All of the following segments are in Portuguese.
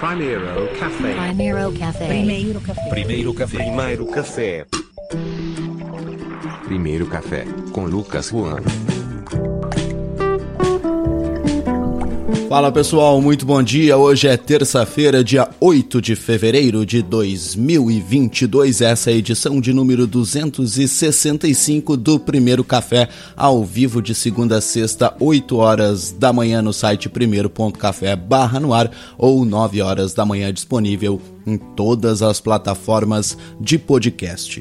Primeiro café. Primeiro café. Primeiro café. Primeiro café. Primeiro café. Primeiro café com Lucas Juan. Fala pessoal, muito bom dia. Hoje é terça-feira, dia 8 de fevereiro de 2022. Essa é a edição de número 265 do Primeiro Café, ao vivo de segunda a sexta, 8 horas da manhã no site primeiro.café barra no ar ou 9 horas da manhã disponível em todas as plataformas de podcast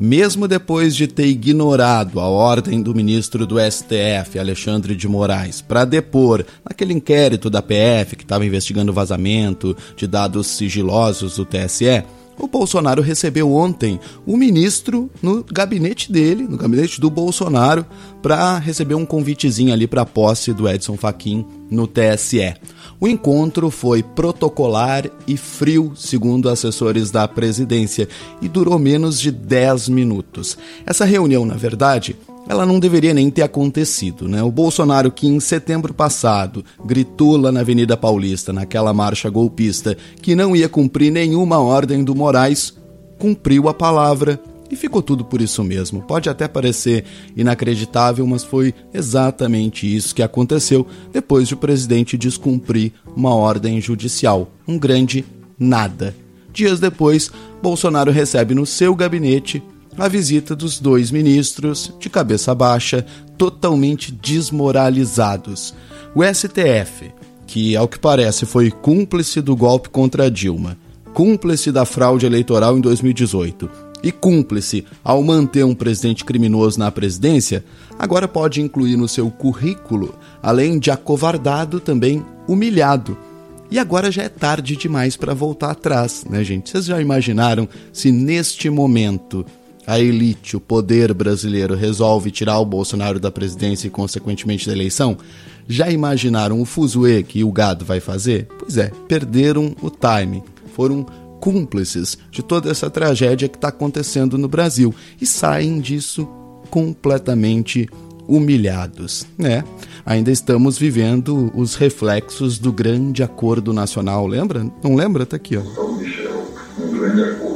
mesmo depois de ter ignorado a ordem do ministro do STF, Alexandre de Moraes, para depor naquele inquérito da PF que estava investigando o vazamento de dados sigilosos do TSE, o Bolsonaro recebeu ontem o ministro no gabinete dele, no gabinete do Bolsonaro, para receber um convitezinho ali para a posse do Edson Fachin no TSE. O encontro foi protocolar e frio, segundo assessores da presidência, e durou menos de 10 minutos. Essa reunião, na verdade, ela não deveria nem ter acontecido, né? O Bolsonaro que em setembro passado gritou lá na Avenida Paulista, naquela marcha golpista, que não ia cumprir nenhuma ordem do Moraes, cumpriu a palavra e ficou tudo por isso mesmo. Pode até parecer inacreditável, mas foi exatamente isso que aconteceu depois de o presidente descumprir uma ordem judicial. Um grande nada. Dias depois, Bolsonaro recebe no seu gabinete a visita dos dois ministros, de cabeça baixa, totalmente desmoralizados. O STF, que ao que parece foi cúmplice do golpe contra Dilma, cúmplice da fraude eleitoral em 2018 e cúmplice ao manter um presidente criminoso na presidência, agora pode incluir no seu currículo, além de acovardado, também humilhado. E agora já é tarde demais para voltar atrás, né, gente? Vocês já imaginaram se neste momento a elite, o poder brasileiro resolve tirar o Bolsonaro da presidência e, consequentemente, da eleição? Já imaginaram o fuzuê que o gado vai fazer? Pois é, perderam o time. Foram cúmplices de toda essa tragédia que está acontecendo no Brasil e saem disso completamente humilhados, né? Ainda estamos vivendo os reflexos do grande acordo nacional, lembra? Não lembra? Tá aqui, ó. Um grande acordo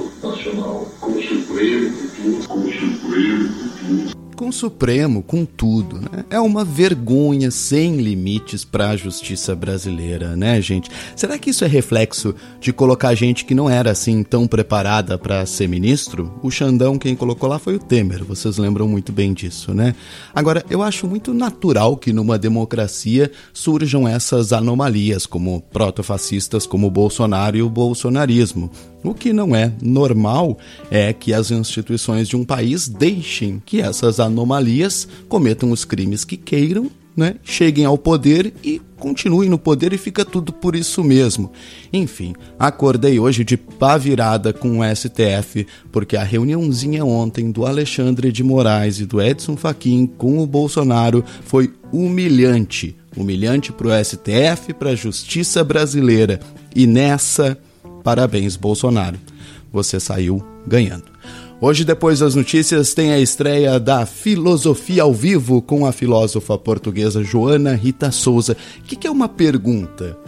Com o Supremo, com tudo. Né? É uma vergonha sem limites para a justiça brasileira, né, gente? Será que isso é reflexo de colocar gente que não era assim tão preparada para ser ministro? O Xandão, quem colocou lá foi o Temer, vocês lembram muito bem disso, né? Agora, eu acho muito natural que numa democracia surjam essas anomalias, como protofascistas como o Bolsonaro e o bolsonarismo. O que não é normal é que as instituições de um país deixem que essas anomalias cometam os crimes que queiram, né, cheguem ao poder e continuem no poder e fica tudo por isso mesmo. Enfim, acordei hoje de pá virada com o STF, porque a reuniãozinha ontem do Alexandre de Moraes e do Edson Fachin com o Bolsonaro foi humilhante. Humilhante para o STF, para a justiça brasileira. E nessa Parabéns, Bolsonaro. Você saiu ganhando. Hoje, depois das notícias, tem a estreia da Filosofia ao Vivo com a filósofa portuguesa Joana Rita Souza. O que, que é uma pergunta?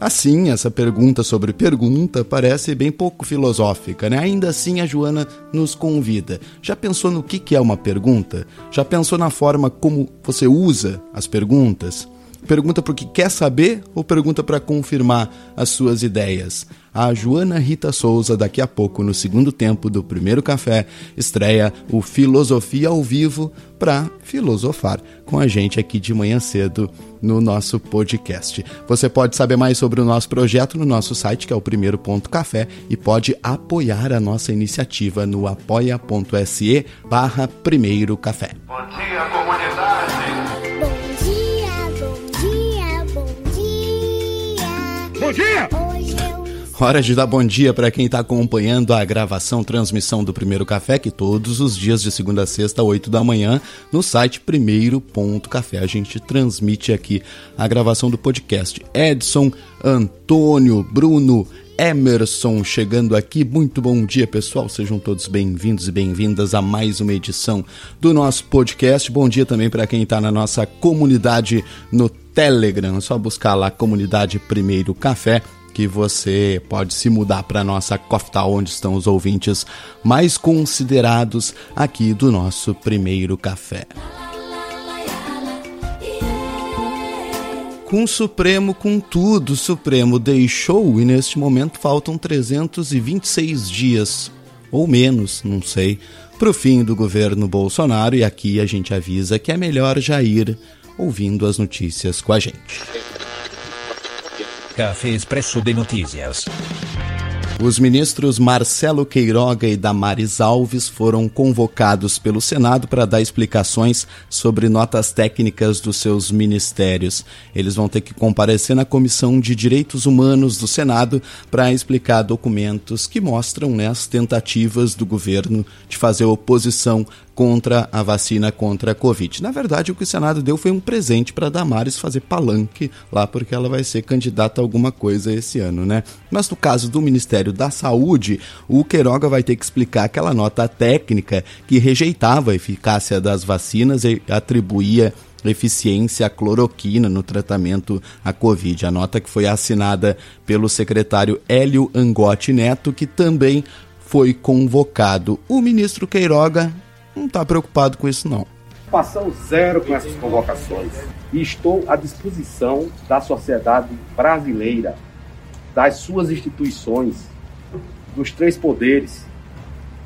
Assim, essa pergunta sobre pergunta parece bem pouco filosófica, né? Ainda assim, a Joana nos convida. Já pensou no que, que é uma pergunta? Já pensou na forma como você usa as perguntas? Pergunta porque quer saber ou pergunta para confirmar as suas ideias? A Joana Rita Souza, daqui a pouco, no segundo tempo do primeiro café, estreia o Filosofia ao Vivo para filosofar com a gente aqui de manhã cedo no nosso podcast. Você pode saber mais sobre o nosso projeto no nosso site, que é o primeiro ponto café, e pode apoiar a nossa iniciativa no apoia.se barra primeiro café. Bom dia, comunidade. Bom dia! Hora de dar bom dia para quem está acompanhando a gravação, transmissão do Primeiro Café, que todos os dias de segunda a sexta, 8 da manhã, no site primeiro.café. A gente transmite aqui a gravação do podcast. Edson, Antônio, Bruno, Emerson chegando aqui. Muito bom dia, pessoal. Sejam todos bem-vindos e bem-vindas a mais uma edição do nosso podcast. Bom dia também para quem está na nossa comunidade no Telegram. É só buscar lá Comunidade Primeiro Café que você pode se mudar para nossa Coftal, onde estão os ouvintes mais considerados aqui do nosso primeiro café. Com o Supremo, com tudo, o Supremo deixou e neste momento faltam 326 dias, ou menos, não sei, para o fim do governo Bolsonaro. E aqui a gente avisa que é melhor já ir ouvindo as notícias com a gente. Café Expresso de Notícias. Os ministros Marcelo Queiroga e Damares Alves foram convocados pelo Senado para dar explicações sobre notas técnicas dos seus ministérios. Eles vão ter que comparecer na Comissão de Direitos Humanos do Senado para explicar documentos que mostram né, as tentativas do governo de fazer oposição contra a vacina contra a Covid. Na verdade, o que o Senado deu foi um presente para Damares fazer palanque lá, porque ela vai ser candidata a alguma coisa esse ano, né? Mas no caso do Ministério da Saúde, o Queiroga vai ter que explicar aquela nota técnica que rejeitava a eficácia das vacinas e atribuía eficiência à cloroquina no tratamento à Covid. A nota que foi assinada pelo secretário Hélio Angotti Neto, que também foi convocado. O ministro Queiroga não está preocupado com isso, não. Passão zero com essas convocações e estou à disposição da sociedade brasileira, das suas instituições, dos três poderes.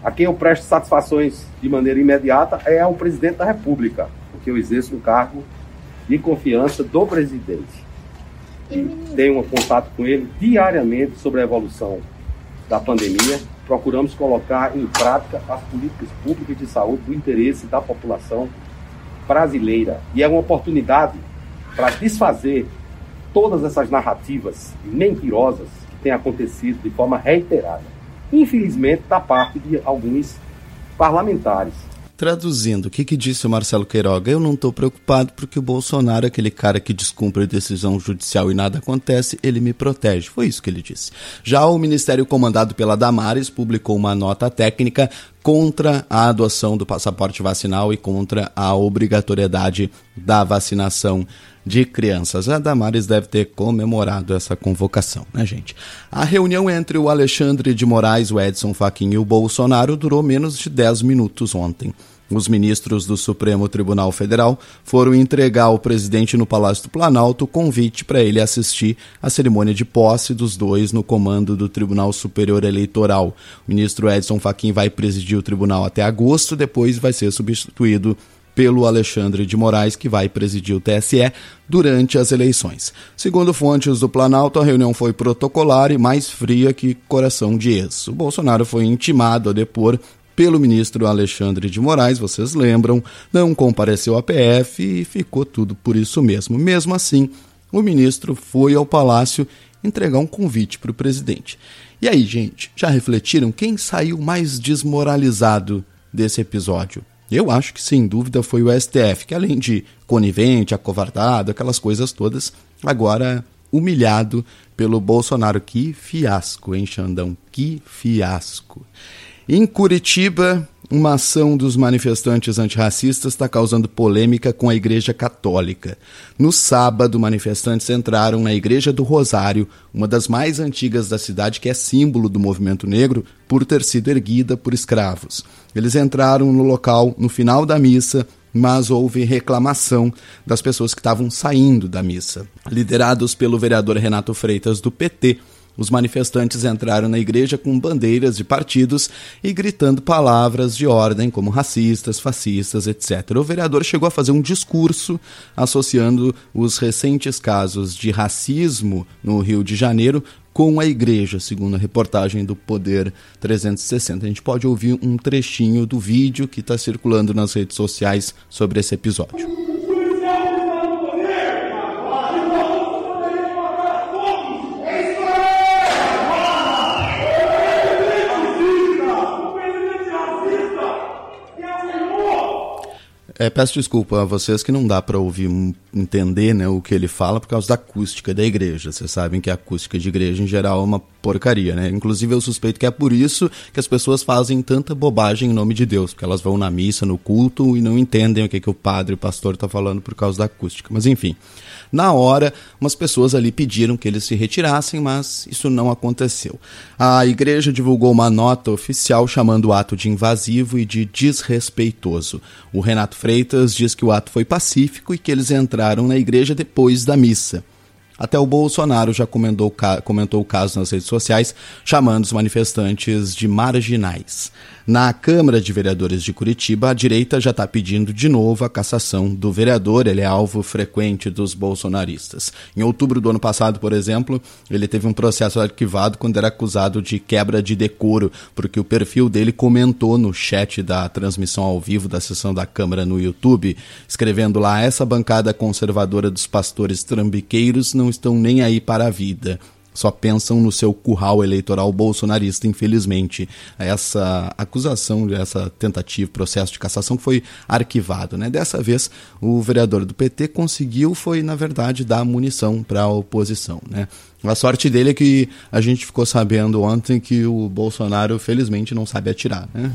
A quem eu presto satisfações de maneira imediata é ao presidente da República, porque eu exerço um cargo de confiança do presidente. E tenho um contato com ele diariamente sobre a evolução da pandemia procuramos colocar em prática as políticas públicas de saúde do interesse da população brasileira. E é uma oportunidade para desfazer todas essas narrativas mentirosas que têm acontecido de forma reiterada. Infelizmente, da parte de alguns parlamentares. Traduzindo, o que, que disse o Marcelo Queiroga? Eu não estou preocupado porque o Bolsonaro, aquele cara que descumpre decisão judicial e nada acontece, ele me protege. Foi isso que ele disse. Já o ministério comandado pela Damares publicou uma nota técnica contra a adoção do passaporte vacinal e contra a obrigatoriedade da vacinação de crianças. A Damares deve ter comemorado essa convocação, né, gente? A reunião entre o Alexandre de Moraes, o Edson Fachin e o Bolsonaro durou menos de 10 minutos ontem. Os ministros do Supremo Tribunal Federal foram entregar ao presidente no Palácio do Planalto o convite para ele assistir à cerimônia de posse dos dois no comando do Tribunal Superior Eleitoral. O ministro Edson Fachin vai presidir o tribunal até agosto, depois vai ser substituído pelo Alexandre de Moraes, que vai presidir o TSE durante as eleições. Segundo fontes do Planalto, a reunião foi protocolar e mais fria que coração de ex. O Bolsonaro foi intimado a depor pelo ministro Alexandre de Moraes, vocês lembram, não compareceu à PF e ficou tudo por isso mesmo. Mesmo assim, o ministro foi ao palácio entregar um convite para o presidente. E aí, gente, já refletiram quem saiu mais desmoralizado desse episódio? Eu acho que sem dúvida foi o STF, que além de conivente, acovardado, aquelas coisas todas, agora humilhado pelo Bolsonaro. Que fiasco, hein, Xandão? Que fiasco. Em Curitiba, uma ação dos manifestantes antirracistas está causando polêmica com a Igreja Católica. No sábado, manifestantes entraram na Igreja do Rosário, uma das mais antigas da cidade, que é símbolo do movimento negro, por ter sido erguida por escravos. Eles entraram no local no final da missa mas houve reclamação das pessoas que estavam saindo da missa. Liderados pelo vereador Renato Freitas do PT, os manifestantes entraram na igreja com bandeiras de partidos e gritando palavras de ordem como racistas, fascistas, etc. O vereador chegou a fazer um discurso associando os recentes casos de racismo no Rio de Janeiro com a igreja, segundo a reportagem do Poder 360. A gente pode ouvir um trechinho do vídeo que está circulando nas redes sociais sobre esse episódio. É, peço desculpa a vocês que não dá para ouvir, entender né, o que ele fala por causa da acústica da igreja. Vocês sabem que a acústica de igreja em geral é uma porcaria, né? Inclusive eu suspeito que é por isso que as pessoas fazem tanta bobagem em nome de Deus, porque elas vão na missa, no culto e não entendem o que, que o padre, o pastor está falando por causa da acústica. Mas enfim. Na hora, umas pessoas ali pediram que eles se retirassem, mas isso não aconteceu. A igreja divulgou uma nota oficial chamando o ato de invasivo e de desrespeitoso. O Renato Freitas diz que o ato foi pacífico e que eles entraram na igreja depois da missa. Até o Bolsonaro já comentou, comentou o caso nas redes sociais, chamando os manifestantes de marginais. Na Câmara de Vereadores de Curitiba, a direita já está pedindo de novo a cassação do vereador. Ele é alvo frequente dos bolsonaristas. Em outubro do ano passado, por exemplo, ele teve um processo arquivado quando era acusado de quebra de decoro, porque o perfil dele comentou no chat da transmissão ao vivo da sessão da Câmara no YouTube, escrevendo lá: essa bancada conservadora dos pastores trambiqueiros não estão nem aí para a vida só pensam no seu curral eleitoral bolsonarista, infelizmente. Essa acusação, essa tentativa, processo de cassação foi arquivado. Né? Dessa vez, o vereador do PT conseguiu, foi, na verdade, dar munição para a oposição. Né? A sorte dele é que a gente ficou sabendo ontem que o Bolsonaro, felizmente, não sabe atirar. Né?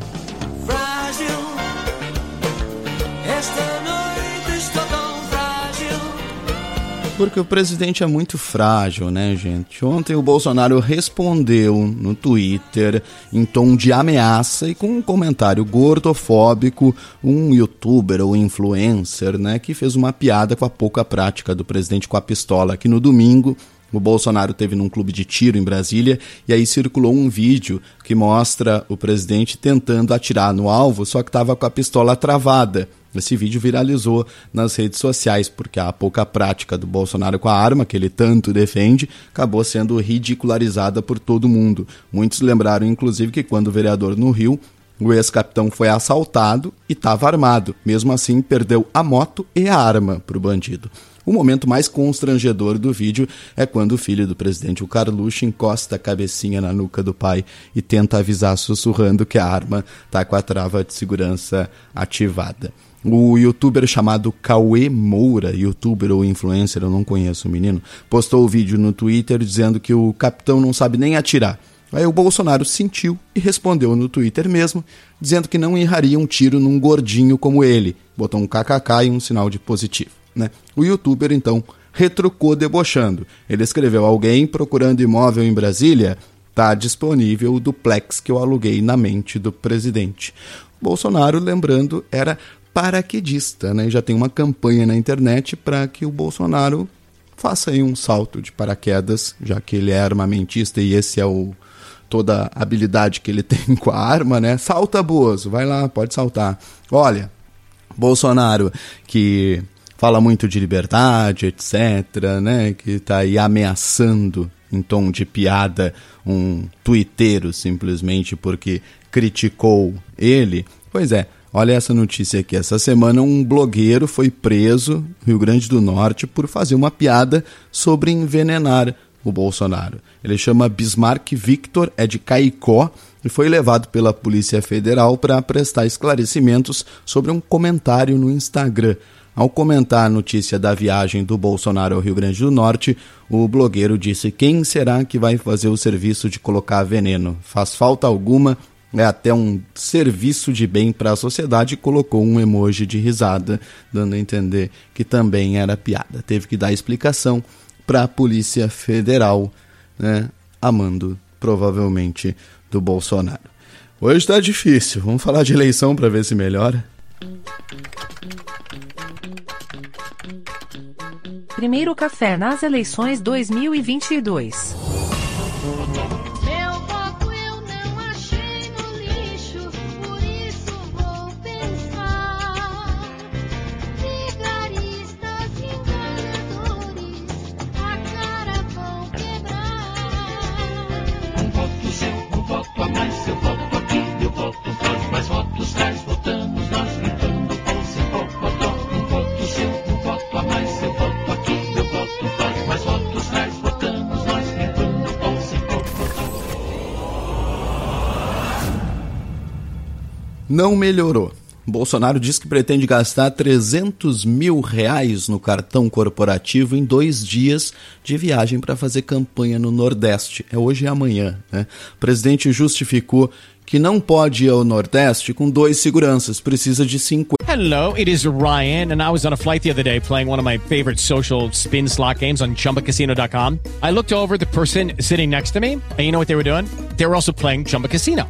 Porque o presidente é muito frágil, né, gente? Ontem o Bolsonaro respondeu no Twitter em tom de ameaça e com um comentário gordofóbico, um youtuber ou influencer, né, que fez uma piada com a pouca prática do presidente com a pistola, que no domingo o Bolsonaro teve num clube de tiro em Brasília e aí circulou um vídeo que mostra o presidente tentando atirar no alvo, só que estava com a pistola travada. Esse vídeo viralizou nas redes sociais porque a pouca prática do Bolsonaro com a arma, que ele tanto defende, acabou sendo ridicularizada por todo mundo. Muitos lembraram, inclusive, que quando o vereador no Rio, o ex-capitão foi assaltado e estava armado. Mesmo assim, perdeu a moto e a arma para o bandido. O momento mais constrangedor do vídeo é quando o filho do presidente, o Carluxo, encosta a cabecinha na nuca do pai e tenta avisar sussurrando que a arma está com a trava de segurança ativada. O youtuber chamado Cauê Moura, youtuber ou influencer, eu não conheço o menino, postou o vídeo no Twitter dizendo que o capitão não sabe nem atirar. Aí o Bolsonaro sentiu e respondeu no Twitter mesmo, dizendo que não erraria um tiro num gordinho como ele. Botou um kkk e um sinal de positivo. Né? O youtuber então retrucou debochando. Ele escreveu: Alguém procurando imóvel em Brasília? Tá disponível o duplex que eu aluguei na mente do presidente. Bolsonaro, lembrando, era paraquedista, né? Já tem uma campanha na internet para que o Bolsonaro faça aí um salto de paraquedas, já que ele é armamentista e esse é o toda a habilidade que ele tem com a arma, né? Salta, Bozo, vai lá, pode saltar. Olha, Bolsonaro que fala muito de liberdade, etc., né? Que está aí ameaçando em tom de piada um tuiteiro simplesmente porque criticou ele. Pois é, Olha essa notícia aqui. Essa semana, um blogueiro foi preso no Rio Grande do Norte por fazer uma piada sobre envenenar o Bolsonaro. Ele chama Bismarck Victor, é de Caicó e foi levado pela Polícia Federal para prestar esclarecimentos sobre um comentário no Instagram. Ao comentar a notícia da viagem do Bolsonaro ao Rio Grande do Norte, o blogueiro disse: Quem será que vai fazer o serviço de colocar veneno? Faz falta alguma? É até um serviço de bem para a sociedade colocou um emoji de risada, dando a entender que também era piada. Teve que dar explicação para a Polícia Federal, né, amando provavelmente do Bolsonaro. Hoje está difícil, vamos falar de eleição para ver se melhora. Primeiro café nas eleições 2022. Não melhorou. Bolsonaro diz que pretende gastar 300 mil reais no cartão corporativo em dois dias de viagem para fazer campanha no Nordeste. É hoje e amanhã. Né? O presidente justificou que não pode ir ao Nordeste com dois seguranças, precisa de 50. Hello, it is Ryan, and I was on a flight the other day playing one of my favorite social spin slot games on chumbacasino.com. I looked over the person sitting next to me, and you know what they were doing? They were also playing Chumba Casino.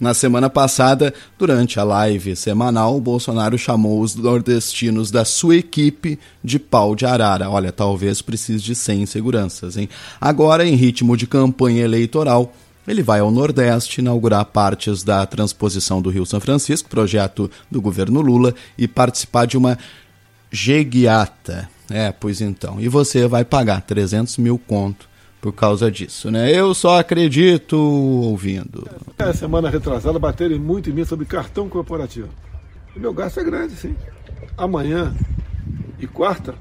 Na semana passada, durante a live semanal, Bolsonaro chamou os nordestinos da sua equipe de pau de arara. Olha, talvez precise de 100 seguranças, hein? Agora, em ritmo de campanha eleitoral, ele vai ao Nordeste inaugurar partes da transposição do Rio São Francisco, projeto do governo Lula, e participar de uma jeguiata. É, pois então. E você vai pagar 300 mil conto por causa disso, né? Eu só acredito ouvindo. É, semana retrasada bateram muito em mim sobre cartão corporativo. E meu gasto é grande, sim. Amanhã e quarta,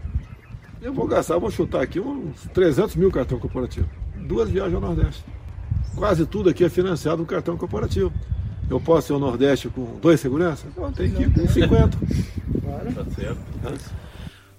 eu vou gastar, vou chutar aqui uns 300 mil cartão corporativo. Duas viagens ao Nordeste. Quase tudo aqui é financiado no cartão corporativo. Eu posso ir ao Nordeste com dois seguranças? Não, tem que ir com 50. Tá certo.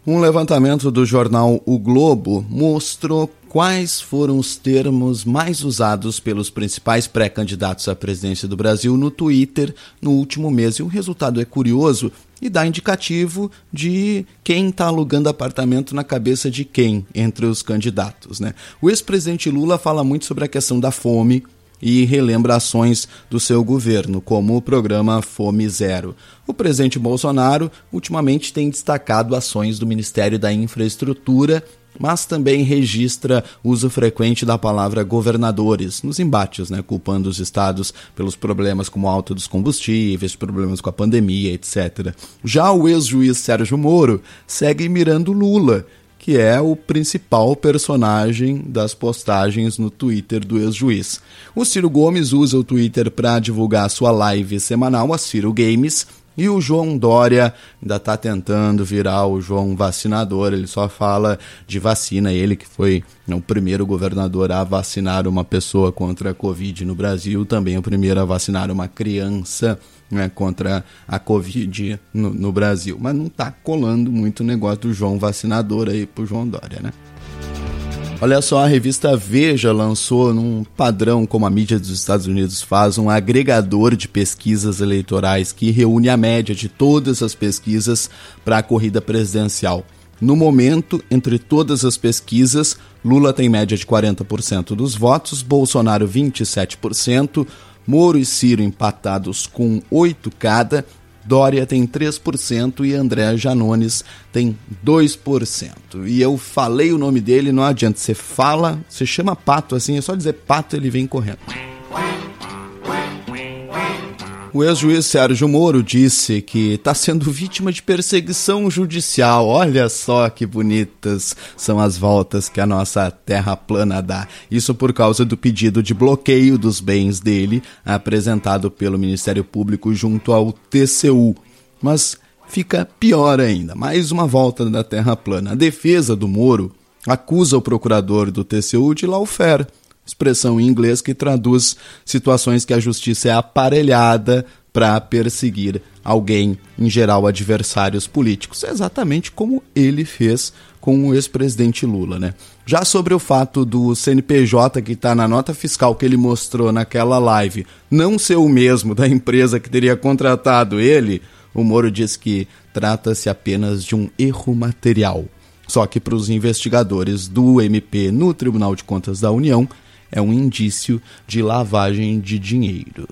Um levantamento do jornal O Globo mostrou quais foram os termos mais usados pelos principais pré-candidatos à presidência do Brasil no Twitter no último mês. E o resultado é curioso e dá indicativo de quem está alugando apartamento na cabeça de quem entre os candidatos. Né? O ex-presidente Lula fala muito sobre a questão da fome e relembra ações do seu governo, como o programa Fome Zero. O presidente Bolsonaro ultimamente tem destacado ações do Ministério da Infraestrutura, mas também registra uso frequente da palavra governadores nos embates, né, culpando os estados pelos problemas como alta dos combustíveis, problemas com a pandemia, etc. Já o ex-juiz Sérgio Moro segue mirando Lula que é o principal personagem das postagens no Twitter do ex-juiz. O Ciro Gomes usa o Twitter para divulgar sua live semanal, a Ciro Games, e o João Dória ainda está tentando virar o João vacinador, ele só fala de vacina, ele que foi o primeiro governador a vacinar uma pessoa contra a Covid no Brasil, também o primeiro a vacinar uma criança né, contra a Covid no, no Brasil. Mas não está colando muito o negócio do João vacinador aí pro João Dória, né? Olha só, a revista Veja lançou, num padrão como a mídia dos Estados Unidos faz, um agregador de pesquisas eleitorais que reúne a média de todas as pesquisas para a corrida presidencial. No momento, entre todas as pesquisas, Lula tem média de 40% dos votos, Bolsonaro 27%, Moro e Ciro empatados com 8 cada, Dória tem 3% e André Janones tem 2%. E eu falei o nome dele, não adianta. Você fala, você chama Pato assim, é só dizer Pato, ele vem correndo. O ex-juiz Sérgio Moro disse que está sendo vítima de perseguição judicial. Olha só que bonitas são as voltas que a nossa terra plana dá. Isso por causa do pedido de bloqueio dos bens dele, apresentado pelo Ministério Público junto ao TCU. Mas fica pior ainda. Mais uma volta da terra plana. A defesa do Moro acusa o procurador do TCU de lawfare expressão em inglês que traduz situações que a justiça é aparelhada para perseguir alguém, em geral adversários políticos, é exatamente como ele fez com o ex-presidente Lula, né? Já sobre o fato do CNPJ que está na nota fiscal que ele mostrou naquela live não ser o mesmo da empresa que teria contratado ele, o Moro diz que trata-se apenas de um erro material. Só que para os investigadores do MP no Tribunal de Contas da União, é um indício de lavagem de dinheiro.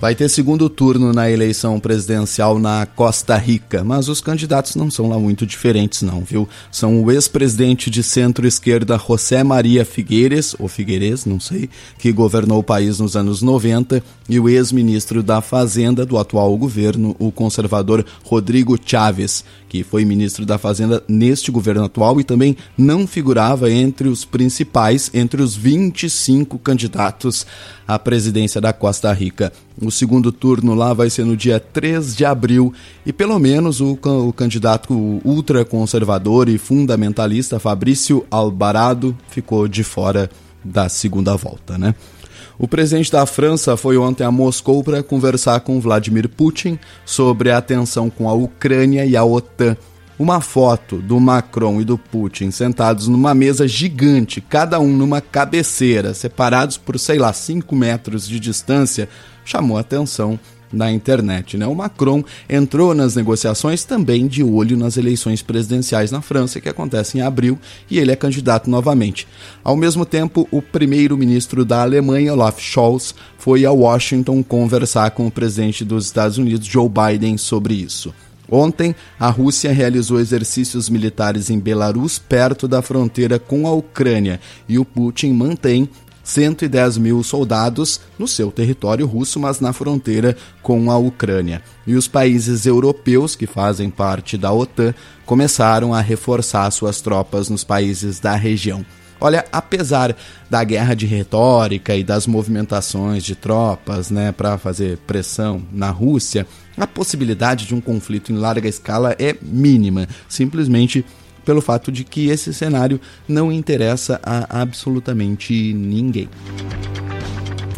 Vai ter segundo turno na eleição presidencial na Costa Rica, mas os candidatos não são lá muito diferentes não, viu? São o ex-presidente de centro-esquerda José Maria Figueires, ou Figueiredo, não sei, que governou o país nos anos 90, e o ex-ministro da Fazenda do atual governo, o conservador Rodrigo Chávez, que foi ministro da Fazenda neste governo atual e também não figurava entre os principais, entre os 25 candidatos à presidência da Costa Rica. O segundo turno lá vai ser no dia 3 de abril e pelo menos o, o candidato ultraconservador e fundamentalista Fabrício Alvarado ficou de fora da segunda volta, né? O presidente da França foi ontem a Moscou para conversar com Vladimir Putin sobre a tensão com a Ucrânia e a OTAN. Uma foto do Macron e do Putin sentados numa mesa gigante, cada um numa cabeceira, separados por, sei lá, 5 metros de distância, chamou atenção na internet. Né? O Macron entrou nas negociações também de olho nas eleições presidenciais na França, que acontecem em abril, e ele é candidato novamente. Ao mesmo tempo, o primeiro-ministro da Alemanha, Olaf Scholz, foi a Washington conversar com o presidente dos Estados Unidos, Joe Biden, sobre isso. Ontem, a Rússia realizou exercícios militares em Belarus, perto da fronteira com a Ucrânia, e o Putin mantém 110 mil soldados no seu território russo, mas na fronteira com a Ucrânia. E os países europeus que fazem parte da OTAN começaram a reforçar suas tropas nos países da região. Olha, apesar da guerra de retórica e das movimentações de tropas, né, para fazer pressão na Rússia, a possibilidade de um conflito em larga escala é mínima, simplesmente pelo fato de que esse cenário não interessa a absolutamente ninguém.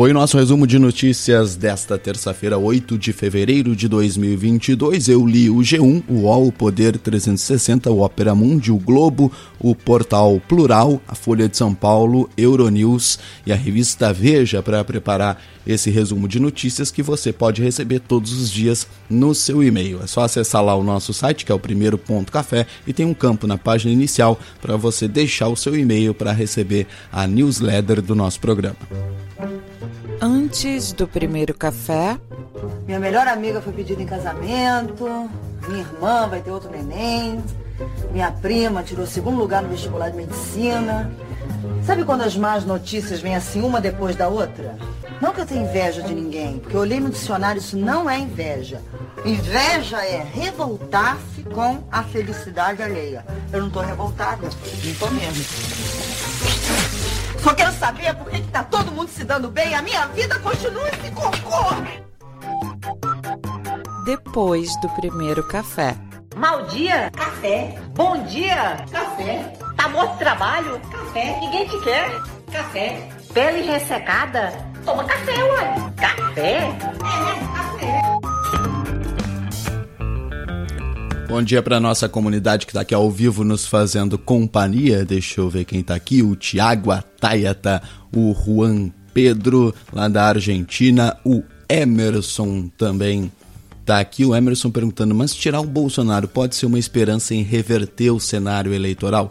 Foi o nosso resumo de notícias desta terça-feira, 8 de fevereiro de 2022. Eu li o G1, o UOL, o Poder 360, o Opera Mundi, o Globo, o Portal Plural, a Folha de São Paulo, Euronews e a revista Veja para preparar esse resumo de notícias que você pode receber todos os dias no seu e-mail. É só acessar lá o nosso site, que é o primeiro ponto café, e tem um campo na página inicial para você deixar o seu e-mail para receber a newsletter do nosso programa. Antes do primeiro café. Minha melhor amiga foi pedida em casamento. Minha irmã vai ter outro neném. Minha prima tirou segundo lugar no vestibular de medicina. Sabe quando as más notícias vêm assim uma depois da outra? Não que eu tenha inveja de ninguém, porque eu olhei no dicionário, isso não é inveja. Inveja é revoltar-se com a felicidade alheia. Eu não tô revoltada, não tô mesmo. Só quero saber por que, que tá todo mundo se dando bem e a minha vida continua esse cocô. Depois do primeiro café. Mau dia? Café. Bom dia? Café. Tá morto de trabalho? Café. Ninguém te quer? Café. Pele ressecada? Toma café, ué. Café? É, café. Bom dia para nossa comunidade que está aqui ao vivo nos fazendo companhia. Deixa eu ver quem está aqui. O Tiago Atayata, o Juan Pedro, lá da Argentina, o Emerson também tá aqui. O Emerson perguntando: mas tirar o Bolsonaro pode ser uma esperança em reverter o cenário eleitoral?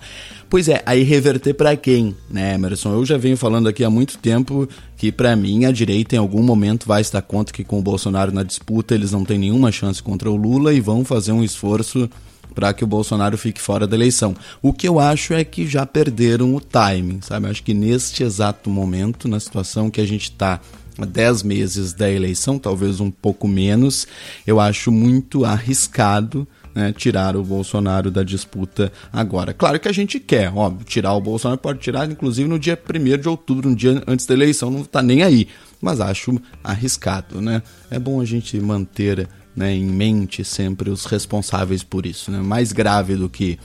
Pois é, aí reverter para quem, né, Emerson? Eu já venho falando aqui há muito tempo que para mim a direita em algum momento vai estar contra que com o Bolsonaro na disputa eles não têm nenhuma chance contra o Lula e vão fazer um esforço para que o Bolsonaro fique fora da eleição. O que eu acho é que já perderam o timing, sabe? Eu acho que neste exato momento, na situação que a gente está 10 meses da eleição, talvez um pouco menos, eu acho muito arriscado né, tirar o Bolsonaro da disputa agora. Claro que a gente quer, óbvio, tirar o Bolsonaro, pode tirar inclusive no dia 1 de outubro, um dia antes da eleição, não está nem aí. Mas acho arriscado, né? É bom a gente manter né, em mente sempre os responsáveis por isso. Né? Mais grave do que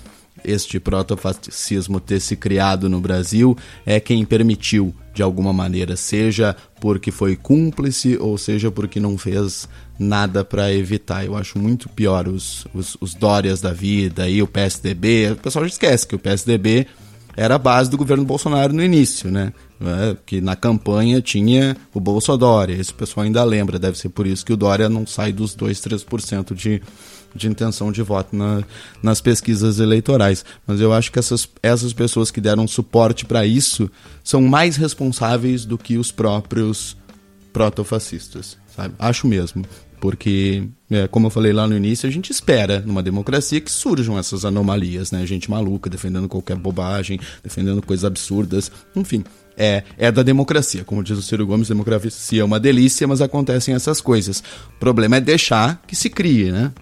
este protofascismo ter se criado no Brasil é quem permitiu de alguma maneira, seja porque foi cúmplice ou seja porque não fez nada para evitar. Eu acho muito pior os, os, os Dórias da vida e o PSDB. O pessoal já esquece que o PSDB era a base do governo Bolsonaro no início, né? É, que na campanha tinha o Bolsodória. Esse pessoal ainda lembra, deve ser por isso que o Dória não sai dos 2, 3% de, de intenção de voto na, nas pesquisas eleitorais. Mas eu acho que essas, essas pessoas que deram suporte para isso são mais responsáveis do que os próprios protofascistas, sabe? Acho mesmo. Porque, é, como eu falei lá no início, a gente espera numa democracia que surjam essas anomalias, né? Gente maluca defendendo qualquer bobagem, defendendo coisas absurdas, enfim é, é da democracia. Como diz o Ciro Gomes, democracia é uma delícia, mas acontecem essas coisas. O problema é deixar que se crie, né?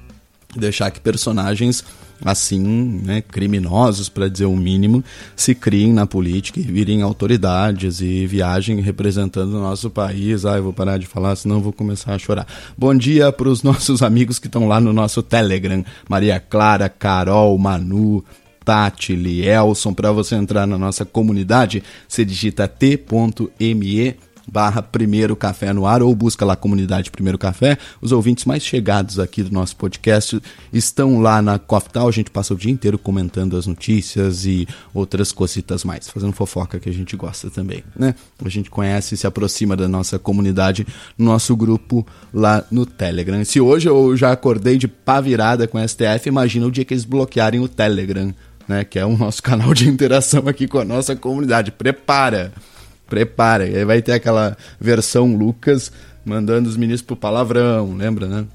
Deixar que personagens assim, né, criminosos, para dizer o mínimo, se criem na política e virem autoridades e viajem representando o nosso país. Ah, eu vou parar de falar, senão vou começar a chorar. Bom dia para os nossos amigos que estão lá no nosso Telegram: Maria Clara, Carol, Manu, Tati, Lielson, para você entrar na nossa comunidade, você digita t.me barra Primeiro Café no ar ou busca lá Comunidade Primeiro Café. Os ouvintes mais chegados aqui do nosso podcast estão lá na Coftal. A gente passa o dia inteiro comentando as notícias e outras cositas mais, fazendo fofoca que a gente gosta também, né? A gente conhece e se aproxima da nossa comunidade no nosso grupo lá no Telegram. Se hoje eu já acordei de pá virada com o STF, imagina o dia que eles bloquearem o Telegram. Né, que é o nosso canal de interação aqui com a nossa comunidade. Prepara! Prepara. E aí vai ter aquela versão Lucas mandando os ministros pro palavrão, lembra, né?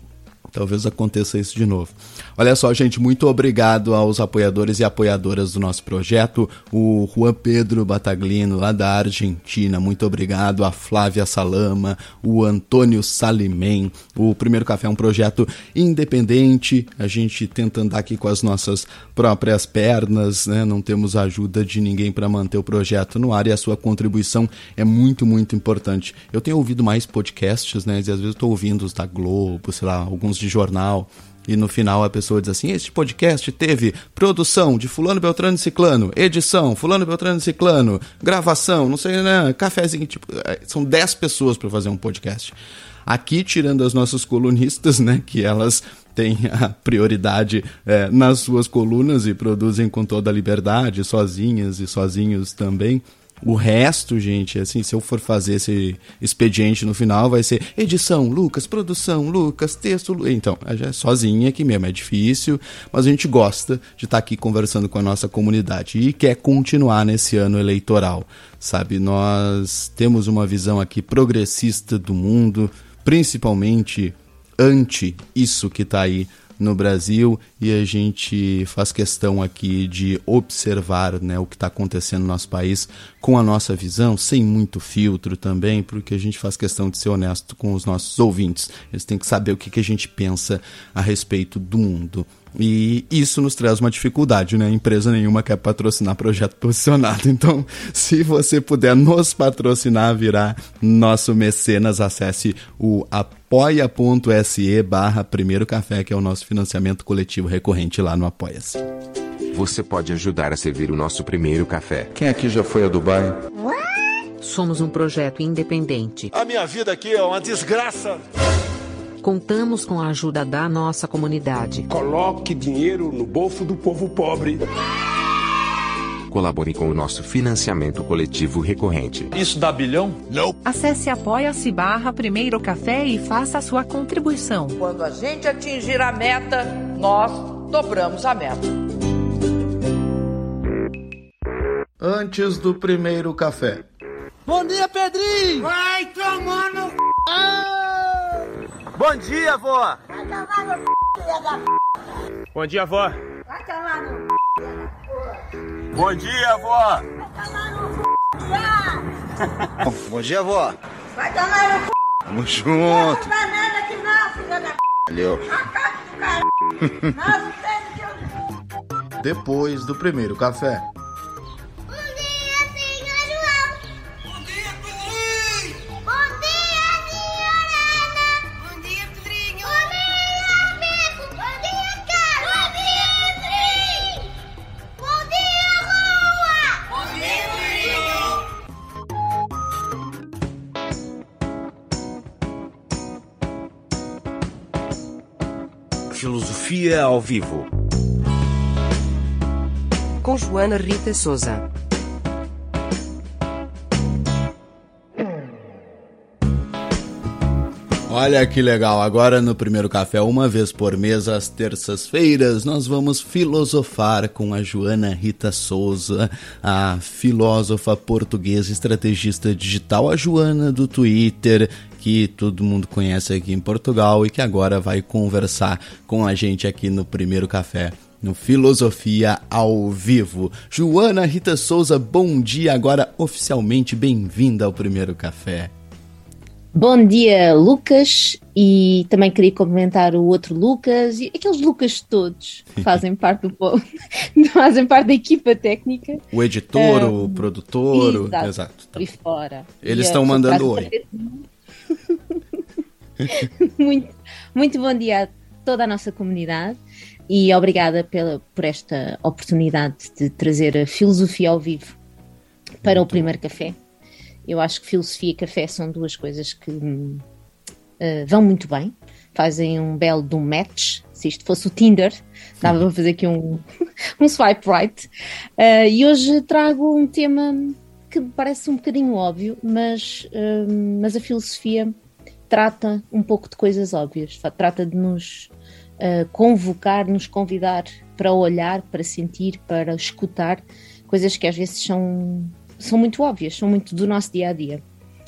Talvez aconteça isso de novo. Olha só, gente, muito obrigado aos apoiadores e apoiadoras do nosso projeto. O Juan Pedro Bataglino, lá da Argentina, muito obrigado. A Flávia Salama, o Antônio Salimem. O Primeiro Café é um projeto independente. A gente tenta andar aqui com as nossas próprias pernas, né? Não temos ajuda de ninguém para manter o projeto no ar e a sua contribuição é muito, muito importante. Eu tenho ouvido mais podcasts, né? E às vezes eu estou ouvindo os da Globo, sei lá, alguns de jornal. E no final a pessoa diz assim: Este podcast teve produção de Fulano Beltrano e Ciclano, edição, Fulano Beltrano e Ciclano, gravação, não sei, né? Cafézinho. Tipo, são 10 pessoas para fazer um podcast. Aqui, tirando as nossas colunistas, né? Que elas têm a prioridade é, nas suas colunas e produzem com toda a liberdade, sozinhas e sozinhos também. O resto, gente, assim, se eu for fazer esse expediente no final, vai ser edição, Lucas, produção, Lucas, texto. Lu... Então, é sozinha aqui mesmo, é difícil, mas a gente gosta de estar aqui conversando com a nossa comunidade e quer continuar nesse ano eleitoral, sabe? Nós temos uma visão aqui progressista do mundo, principalmente anti isso que está aí no Brasil e a gente faz questão aqui de observar né, o que está acontecendo no nosso país com a nossa visão, sem muito filtro também, porque a gente faz questão de ser honesto com os nossos ouvintes. Eles têm que saber o que, que a gente pensa a respeito do mundo. E isso nos traz uma dificuldade, né? Empresa nenhuma quer patrocinar projeto posicionado. Então, se você puder nos patrocinar, virar nosso mecenas, acesse o apoia.se barra Primeiro Café, que é o nosso financiamento coletivo recorrente lá no Apoia-se. Você pode ajudar a servir o nosso primeiro café. Quem aqui já foi a Dubai? Somos um projeto independente. A minha vida aqui é uma desgraça. Contamos com a ajuda da nossa comunidade. Coloque dinheiro no bolso do povo pobre. Colabore com o nosso financiamento coletivo recorrente. Isso dá bilhão? Não. Acesse apoia-se barra Primeiro Café e faça a sua contribuição. Quando a gente atingir a meta, nós dobramos a meta. Antes do primeiro café. Bom dia, Pedrinho! Vai tomar no c... ah! Bom dia, vó! Vai tomar no c... filha da p... Bom dia, vó! Vai tomar no filha da p... Bom dia, vó! Vai tomar no c... Bom dia, vó! Vai tomar no c... Tamo Não junto. dá nada aqui não, filha da c... Valeu. A casa do cara. Nós não temos que eu... Depois do primeiro café. Ao vivo. Com Joana Rita Souza. Olha que legal, agora no primeiro café, uma vez por mês, às terças-feiras, nós vamos filosofar com a Joana Rita Souza, a filósofa portuguesa, estrategista digital, a Joana do Twitter, que todo mundo conhece aqui em Portugal e que agora vai conversar com a gente aqui no primeiro café. No Filosofia ao Vivo. Joana Rita Souza, bom dia, agora oficialmente bem-vinda ao primeiro café. Bom dia, Lucas, e também queria cumprimentar o outro Lucas e aqueles Lucas todos que fazem parte do povo, fazem parte da equipa técnica. O editor, Ah, o produtor, o- exato, exato. tá. aí fora. Eles E, estão eh, mandando oi. muito, muito bom dia a toda a nossa comunidade e obrigada pela, por esta oportunidade de trazer a filosofia ao vivo para o primeiro café. Eu acho que filosofia e café são duas coisas que eh, vão muito bem, fazem um belo de um match. Se isto fosse o Tinder, dava para fazer aqui um, um swipe right. Eh, e hoje trago um tema que parece um bocadinho óbvio, mas, hum, mas a filosofia trata um pouco de coisas óbvias, trata de nos uh, convocar, nos convidar para olhar, para sentir, para escutar coisas que às vezes são, são muito óbvias, são muito do nosso dia a dia.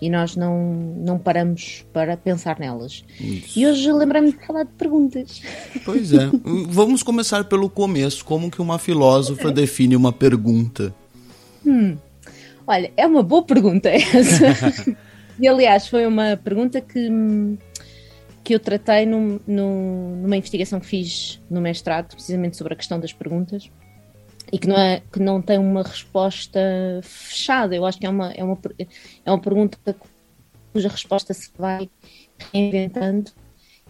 E nós não, não paramos para pensar nelas. E hoje lembrei-me de falar de perguntas. Pois é. Vamos começar pelo começo. Como que uma filósofa define uma pergunta? Hum, olha, é uma boa pergunta essa. e aliás, foi uma pergunta que, que eu tratei num- num- numa investigação que fiz no mestrado, precisamente sobre a questão das perguntas, e que não, é, que não tem uma resposta fechada. Eu acho que é uma, é uma, é uma pergunta cuja resposta se vai reinventando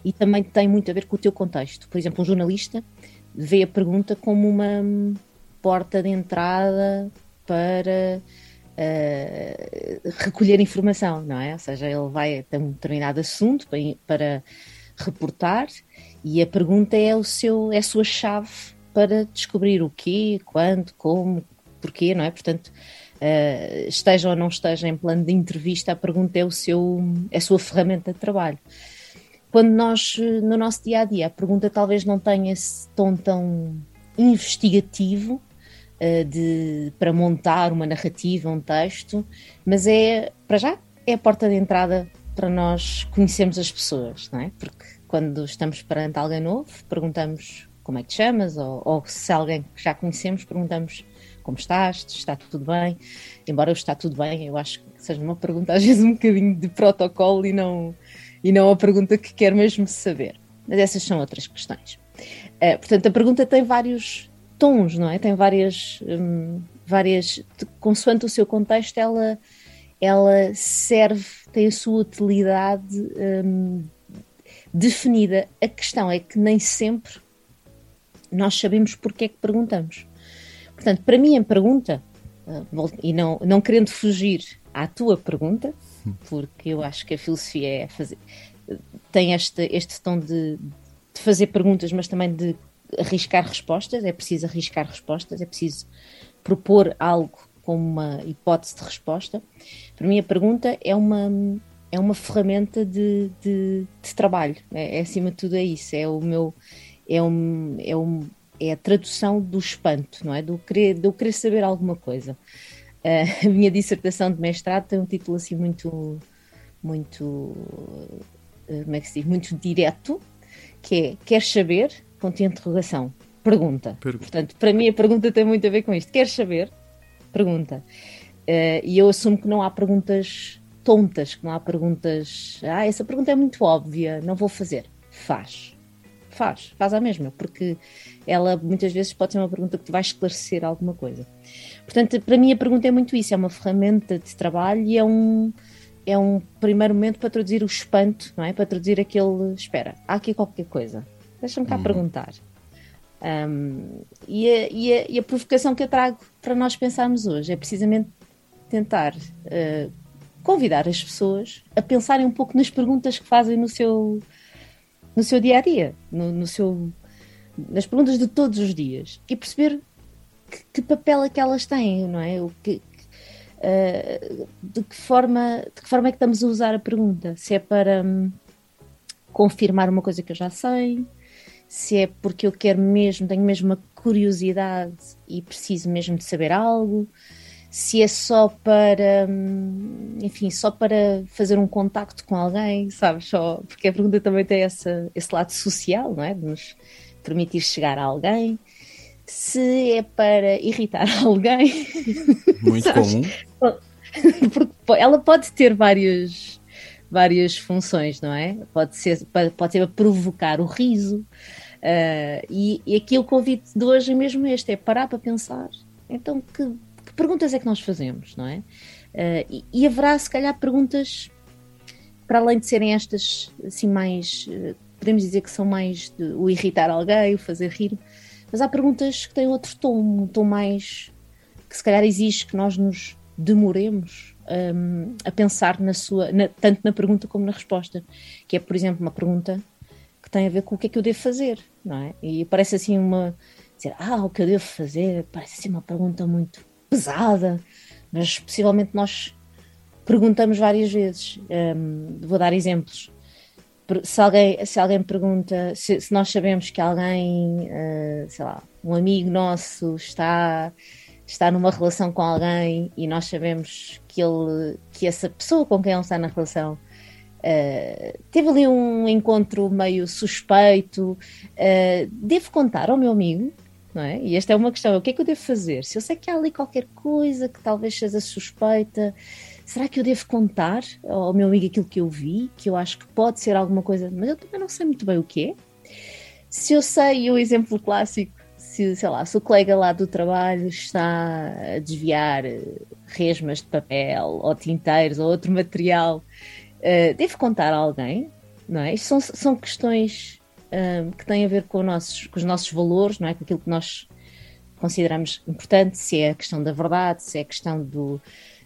e também tem muito a ver com o teu contexto. Por exemplo, um jornalista vê a pergunta como uma porta de entrada para eh, recolher informação, não é? Ou seja, ele vai ter um determinado assunto para, para reportar e a pergunta é o seu é a sua chave para descobrir o quê, quando, como, porquê, não é? Portanto, eh, esteja ou não esteja em plano de entrevista, a pergunta é o seu é a sua ferramenta de trabalho quando nós, no nosso dia a dia, a pergunta talvez não tenha esse tom tão investigativo eh, de, para montar uma narrativa, um texto, mas é, para já, é a porta de entrada para nós conhecermos as pessoas, não é? Porque quando estamos perante alguém novo, perguntamos como é que te chamas, ou, ou se alguém que já conhecemos, perguntamos como estás, está tudo bem. Embora o está tudo bem, eu acho que seja uma pergunta às vezes um bocadinho de protocolo e não, e não a pergunta que quer mesmo saber. Mas essas são outras questões. Eh, portanto, a pergunta tem vários tons, não é? Tem várias, hum, várias, consoante o seu contexto, ela, ela serve, tem a sua utilidade hum, definida. A questão é que nem sempre nós sabemos porque é que perguntamos. Portanto, para mim, a pergunta, vol- e não, não querendo fugir à tua pergunta, porque eu acho que a filosofia é fazer, tem este, este tom de, de fazer perguntas, mas também de arriscar respostas. É preciso arriscar respostas, é preciso propor algo como uma hipótese de resposta. Para mim, a pergunta é uma, é uma ferramenta de, de, de trabalho. É, é, acima de tudo, é isso. É o meu. É, um, é, um, é a tradução do espanto, não é? Do querer, do querer saber alguma coisa. Uh, a minha dissertação de mestrado tem um título assim muito. Muito. uh, como é que se diz? Muito direto, que é Queres saber? Ponto de interrogação. Pergunta. Portanto, para mim a pergunta tem muito a ver com isto. Queres saber? Pergunta. Uh, e eu assumo que não há perguntas tontas, que não há perguntas. Ah, essa pergunta é muito óbvia, não vou fazer. Faz. Faz, faz a mesma, porque ela muitas vezes pode ser uma pergunta que te vai esclarecer alguma coisa. Portanto, para mim a pergunta é muito isso, é uma ferramenta de trabalho e é um, é um primeiro momento para traduzir o espanto, não é? Para traduzir aquele, espera, há aqui qualquer coisa, deixa-me cá Uhum. perguntar. Um, e, a, e, a, e a provocação que eu trago para nós pensarmos hoje é precisamente tentar uh, convidar as pessoas a pensarem um pouco nas perguntas que fazem no seu, no seu dia a dia, no, no seu, nas perguntas de todos os dias e perceber que, que papel é que elas têm, não é? O que, uh, de, que forma, de que forma é que estamos a usar a pergunta? Se é para hum, confirmar uma coisa que eu já sei, se é porque eu quero mesmo, tenho mesmo uma curiosidade e preciso mesmo de saber algo, se é só para, hum, enfim, só para fazer um contacto com alguém, sabes? Só, porque a pergunta também tem essa, esse lado social, não é? De nos permitir chegar a alguém. Se é para irritar alguém. Muito sabes? comum. Porque ela pode ter várias, várias funções, não é? Pode ser, pode ser para provocar o riso. Uh, e, e aqui o convite de hoje é mesmo este: é parar para pensar. Então, que perguntas é que nós fazemos, não é? Uh, e, e, haverá, se calhar, perguntas para além de serem estas, assim, mais. Uh, podemos dizer que são mais de, o irritar alguém, o fazer rir, mas há perguntas que têm outro tom, um tom mais. que se calhar exige que nós nos demoremos um, a pensar na sua, na, tanto na pergunta como na resposta, que é, por exemplo, uma pergunta que tem a ver com o que é que eu devo fazer, não é? E parece assim uma dizer, ah, o que eu devo fazer, parece assim uma pergunta muito pesada, mas possivelmente nós perguntamos várias vezes. Um, vou dar exemplos. Se alguém, se alguém pergunta, se, se nós sabemos que alguém, uh, sei lá, um amigo nosso está está numa relação com alguém e nós sabemos que ele que essa pessoa com quem ele está na relação uh, teve ali um encontro meio suspeito uh, devo contar ao meu amigo não é? e esta é uma questão o que é que eu devo fazer se eu sei que há ali qualquer coisa que talvez seja suspeita será que eu devo contar ao meu amigo aquilo que eu vi que eu acho que pode ser alguma coisa mas eu também não sei muito bem o que é se eu sei o exemplo clássico se, sei lá, se o colega lá do trabalho está a desviar resmas de papel ou tinteiros ou outro material, uh, devo contar a alguém, não é? Isto são, são questões um, que têm a ver com, nossos, com os nossos valores, não é? Com aquilo que nós consideramos importante, se é a questão da verdade, se é a questão do.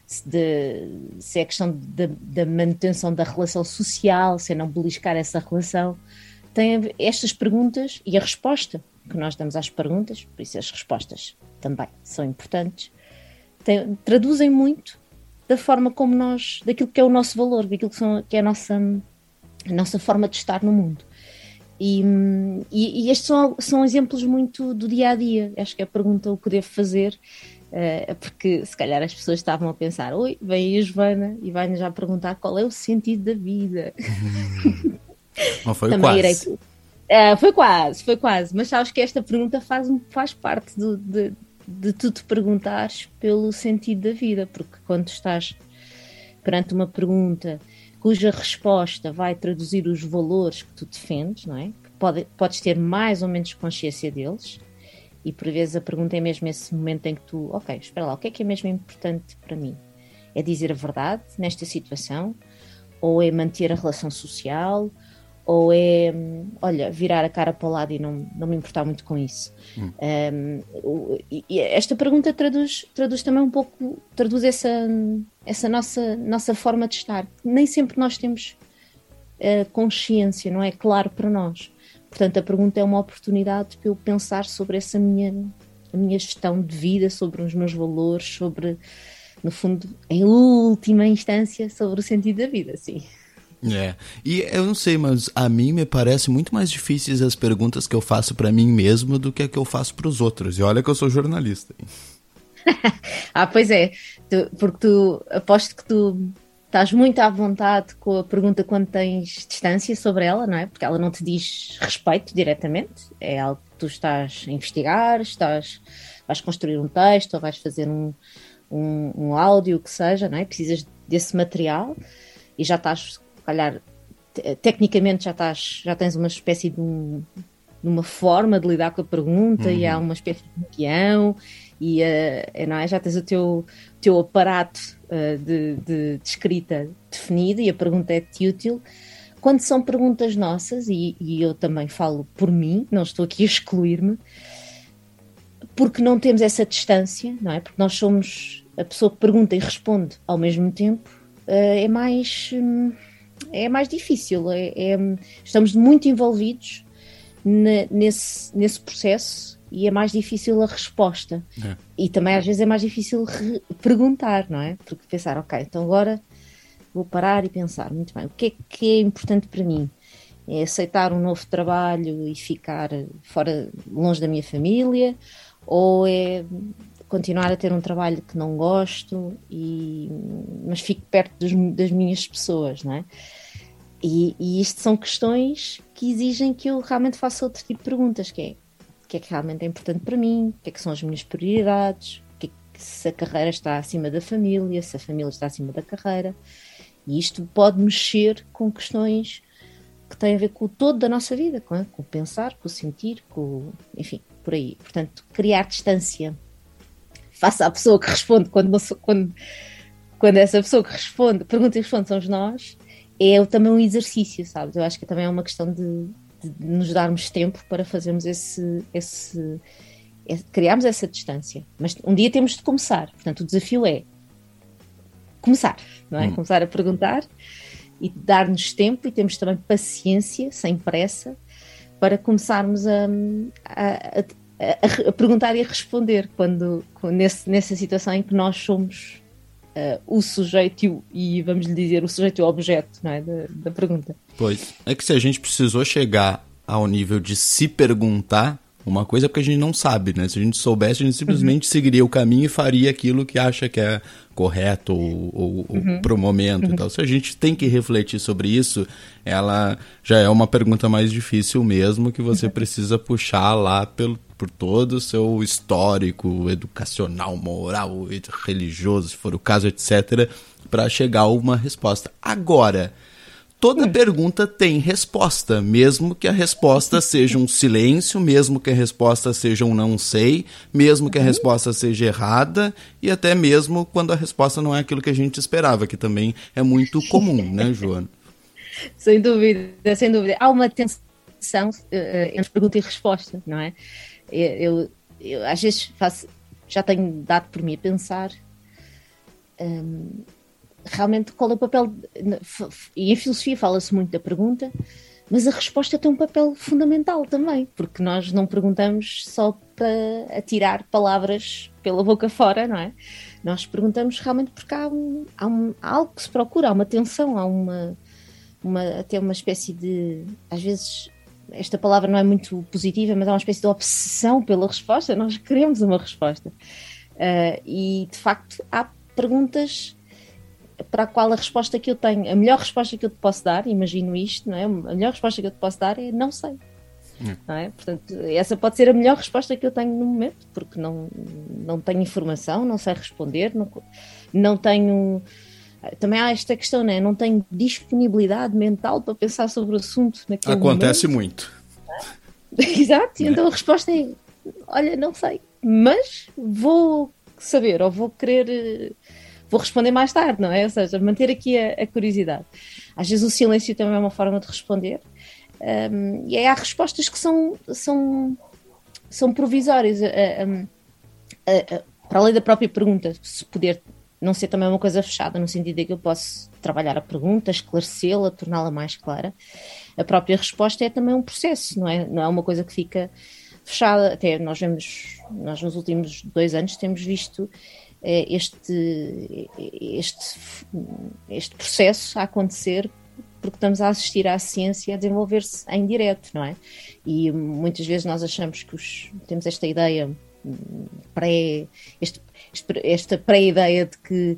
Se, de, se é a questão da manutenção da relação social, se é não beliscar essa relação. Tem estas perguntas e a resposta que nós damos às perguntas, por isso as respostas também são importantes, tem, traduzem muito da forma como nós, daquilo que é o nosso valor, daquilo que, são, que é a nossa, a nossa forma de estar no mundo. E, e, e estes são, são exemplos muito do dia a dia. Acho que é a pergunta o que devo fazer, uh, porque se calhar as pessoas estavam a pensar: oi, vem aí a Joana e vai-nos já perguntar qual é o sentido da vida. Não foi Também quase. irei Uh, foi quase, foi quase. Mas sabes que esta pergunta faz, faz parte do, de, de tu te perguntares pelo sentido da vida, porque quando estás perante uma pergunta cuja resposta vai traduzir os valores que tu defendes, não é? Que pode, podes ter mais ou menos consciência deles, e por vezes a pergunta é mesmo esse momento em que tu, ok, espera lá, o que é que é mesmo importante para mim? É dizer a verdade nesta situação? Ou é manter a relação social? Ou é, olha, virar a cara para o lado e não, não me importar muito com isso? Hum. Um, e- esta pergunta traduz, traduz também um pouco, traduz essa, essa nossa, nossa forma de estar. Nem sempre nós temos eh, consciência, não é claro para nós. Portanto, a pergunta é uma oportunidade para eu pensar sobre essa minha, a minha gestão de vida, sobre os meus valores, sobre, no fundo, em última instância, sobre o sentido da vida, sim. É. E eu não sei, mas a mim me parece muito mais difíceis as perguntas que eu faço pra mim mesmo do que a que eu faço pros outros. E olha que eu sou jornalista. Ah, pois é, Tu- porque tu aposto que tu estás muito à vontade com a pergunta quando tens distância sobre ela, não é? Porque ela não te diz respeito diretamente, é algo que tu estás a investigar, estás, vais construir um texto ou vais fazer um, um, um áudio, o que seja, não é? Precisas desse material e já estás, calhar, te- tecnicamente já estás, já tens uma espécie de um, de uma forma de lidar com a pergunta e há uma espécie de guião e eh, não é? já tens o teu, teu aparato eh, de, de, de escrita definido e a pergunta é-te útil. Quando são perguntas nossas, e, e eu também falo por mim, não estou aqui a excluir-me, porque não temos essa distância, não é? Porque nós somos a pessoa que pergunta e responde ao mesmo tempo, eh, é mais hum, é mais difícil. É, é- estamos muito envolvidos ne- nesse, nesse processo e é mais difícil a resposta. É. E também às vezes é mais difícil perguntar, não é? Porque pensar, ok, então agora vou parar e pensar, muito bem, o que é que é importante para mim? É aceitar um novo trabalho e ficar fora, longe da minha família? Ou é continuar a ter um trabalho que não gosto, e, mas fico perto dos- das minhas pessoas, não é? E, e isto são questões que exigem que eu realmente faça outro tipo de perguntas, que é o que é que realmente é importante para mim, o que é que são as minhas prioridades, que é que- se a carreira está acima da família, se a família está acima da carreira. E isto pode mexer com questões que têm a ver com o todo da nossa vida, com, com o pensar, com o sentir, com o, enfim, por aí. Portanto, criar distância face à pessoa que responde quando, quando, quando essa pessoa que responde, pergunta e responde somos nós, é também um exercício, sabes? Eu acho que também é uma questão de, de nos darmos tempo para fazermos esse, esse, esse- criarmos essa distância. Mas um dia temos de começar. Portanto, o desafio é começar, não é? Hum. Começar a perguntar e dar-nos tempo e temos também paciência, sem pressa, para começarmos a, a- a- a- perguntar e a responder quando, quando- nesse, nessa situação em que nós somos ah, o sujeito e, o- e, vamos lhe dizer, o sujeito e o objeto não é? da, da pergunta. Pois. É que se a gente precisou chegar ao nível de se perguntar uma coisa, é porque a gente não sabe, né? Se a gente soubesse, a gente simplesmente seguiria o caminho e faria aquilo que acha que é correto ou, ou, ou Uhum. pro momento Uhum. e tal. Se a gente tem que refletir sobre isso, ela já é uma pergunta mais difícil mesmo, que você precisa puxar lá pelo, por todo o seu histórico educacional, moral, religioso, se for o caso, etc., para chegar a uma resposta. Agora, toda pergunta tem resposta, mesmo que a resposta seja um silêncio, mesmo que a resposta seja um não sei, mesmo que a resposta seja errada e até mesmo quando a resposta não é aquilo que a gente esperava, que também é muito comum, né, Joana? Sem dúvida, sem dúvida. Há uma tensão eh, entre pergunta e resposta, não é? Eu, eu, às vezes faço, já tenho dado por mim a pensar hum, realmente qual é o papel. E em filosofia fala-se muito da pergunta, mas a resposta tem um papel fundamental também, porque nós não perguntamos só para atirar palavras pela boca fora, não é? Nós perguntamos realmente porque há, um, há, um, há algo que se procura, há uma tensão, há uma, uma, até uma espécie de. Às vezes, esta palavra não é muito positiva, mas há uma espécie de obsessão pela resposta. Nós queremos uma resposta. Ah, e, de facto, há perguntas para a qual a resposta que eu tenho, a melhor resposta que eu te posso dar, imagino isto, não é? A melhor resposta que eu te posso dar é não sei. Não é? Portanto, essa pode ser a melhor resposta que eu tenho no momento, porque não, não tenho informação, não sei responder, não, não tenho. Também há esta questão, né? não tenho disponibilidade mental para pensar sobre o assunto naquele Acontece momento. muito. Exato, e então a resposta é: olha, não sei, mas vou saber ou vou querer, eh, vou responder mais tarde, não é? Ou seja, manter aqui a, a curiosidade. Às vezes o silêncio também é uma forma de responder. Um, e há respostas que são, são, são provisórias. Um, para além da própria pergunta, se puder não ser também uma coisa fechada, no sentido de que eu posso trabalhar a pergunta, esclarecê-la, torná-la mais clara. A própria resposta é também um processo, não é? Não é uma coisa que fica fechada. Até nós vemos, nós nos últimos dois anos temos visto este, este, este processo a acontecer porque estamos a assistir à ciência a desenvolver-se em direto, não é? E muitas vezes nós achamos que os, temos esta ideia hum, pré, este, esta pré-ideia de que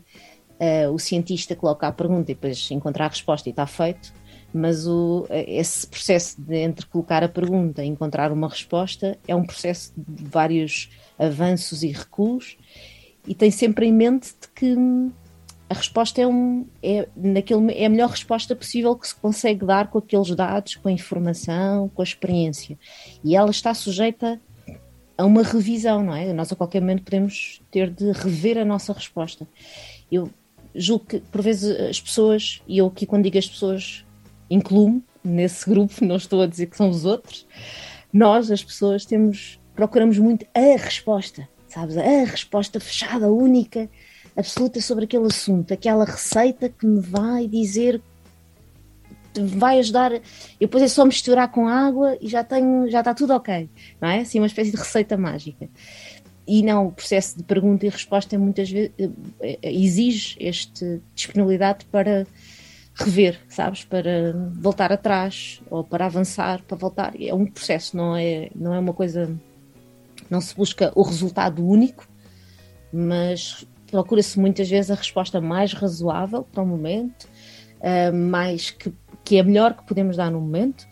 uh, o cientista coloca a pergunta e depois encontra a resposta e está feito, mas o, esse processo de entre colocar a pergunta e encontrar uma resposta é um processo de vários avanços e recuos e tem sempre em mente de que a resposta é, um, é, naquele, é a melhor resposta possível que se consegue dar com aqueles dados, com a informação, com a experiência. E ela está sujeita a uma revisão, não é? Nós a qualquer momento podemos ter de rever a nossa resposta. Eu julgo que, por vezes, as pessoas, e eu aqui quando digo as pessoas, incluo-me nesse grupo, não estou a dizer que são os outros, nós, as pessoas, temos, procuramos muito a resposta, sabes? A resposta fechada, única, absoluta sobre aquele assunto, aquela receita que me vai dizer vai ajudar. Eu depois é só misturar com água e já tenho, já está tudo ok, não é? Assim, uma espécie de receita mágica. E não, o processo de pergunta e resposta muitas vezes eh, exige esta disponibilidade para rever, sabes? Para voltar atrás ou para avançar, para voltar. É um processo, não é, não é uma coisa. Não se busca o resultado único, mas procura-se muitas vezes a resposta mais razoável para o momento, uh, mais que, que é melhor que podemos dar no momento,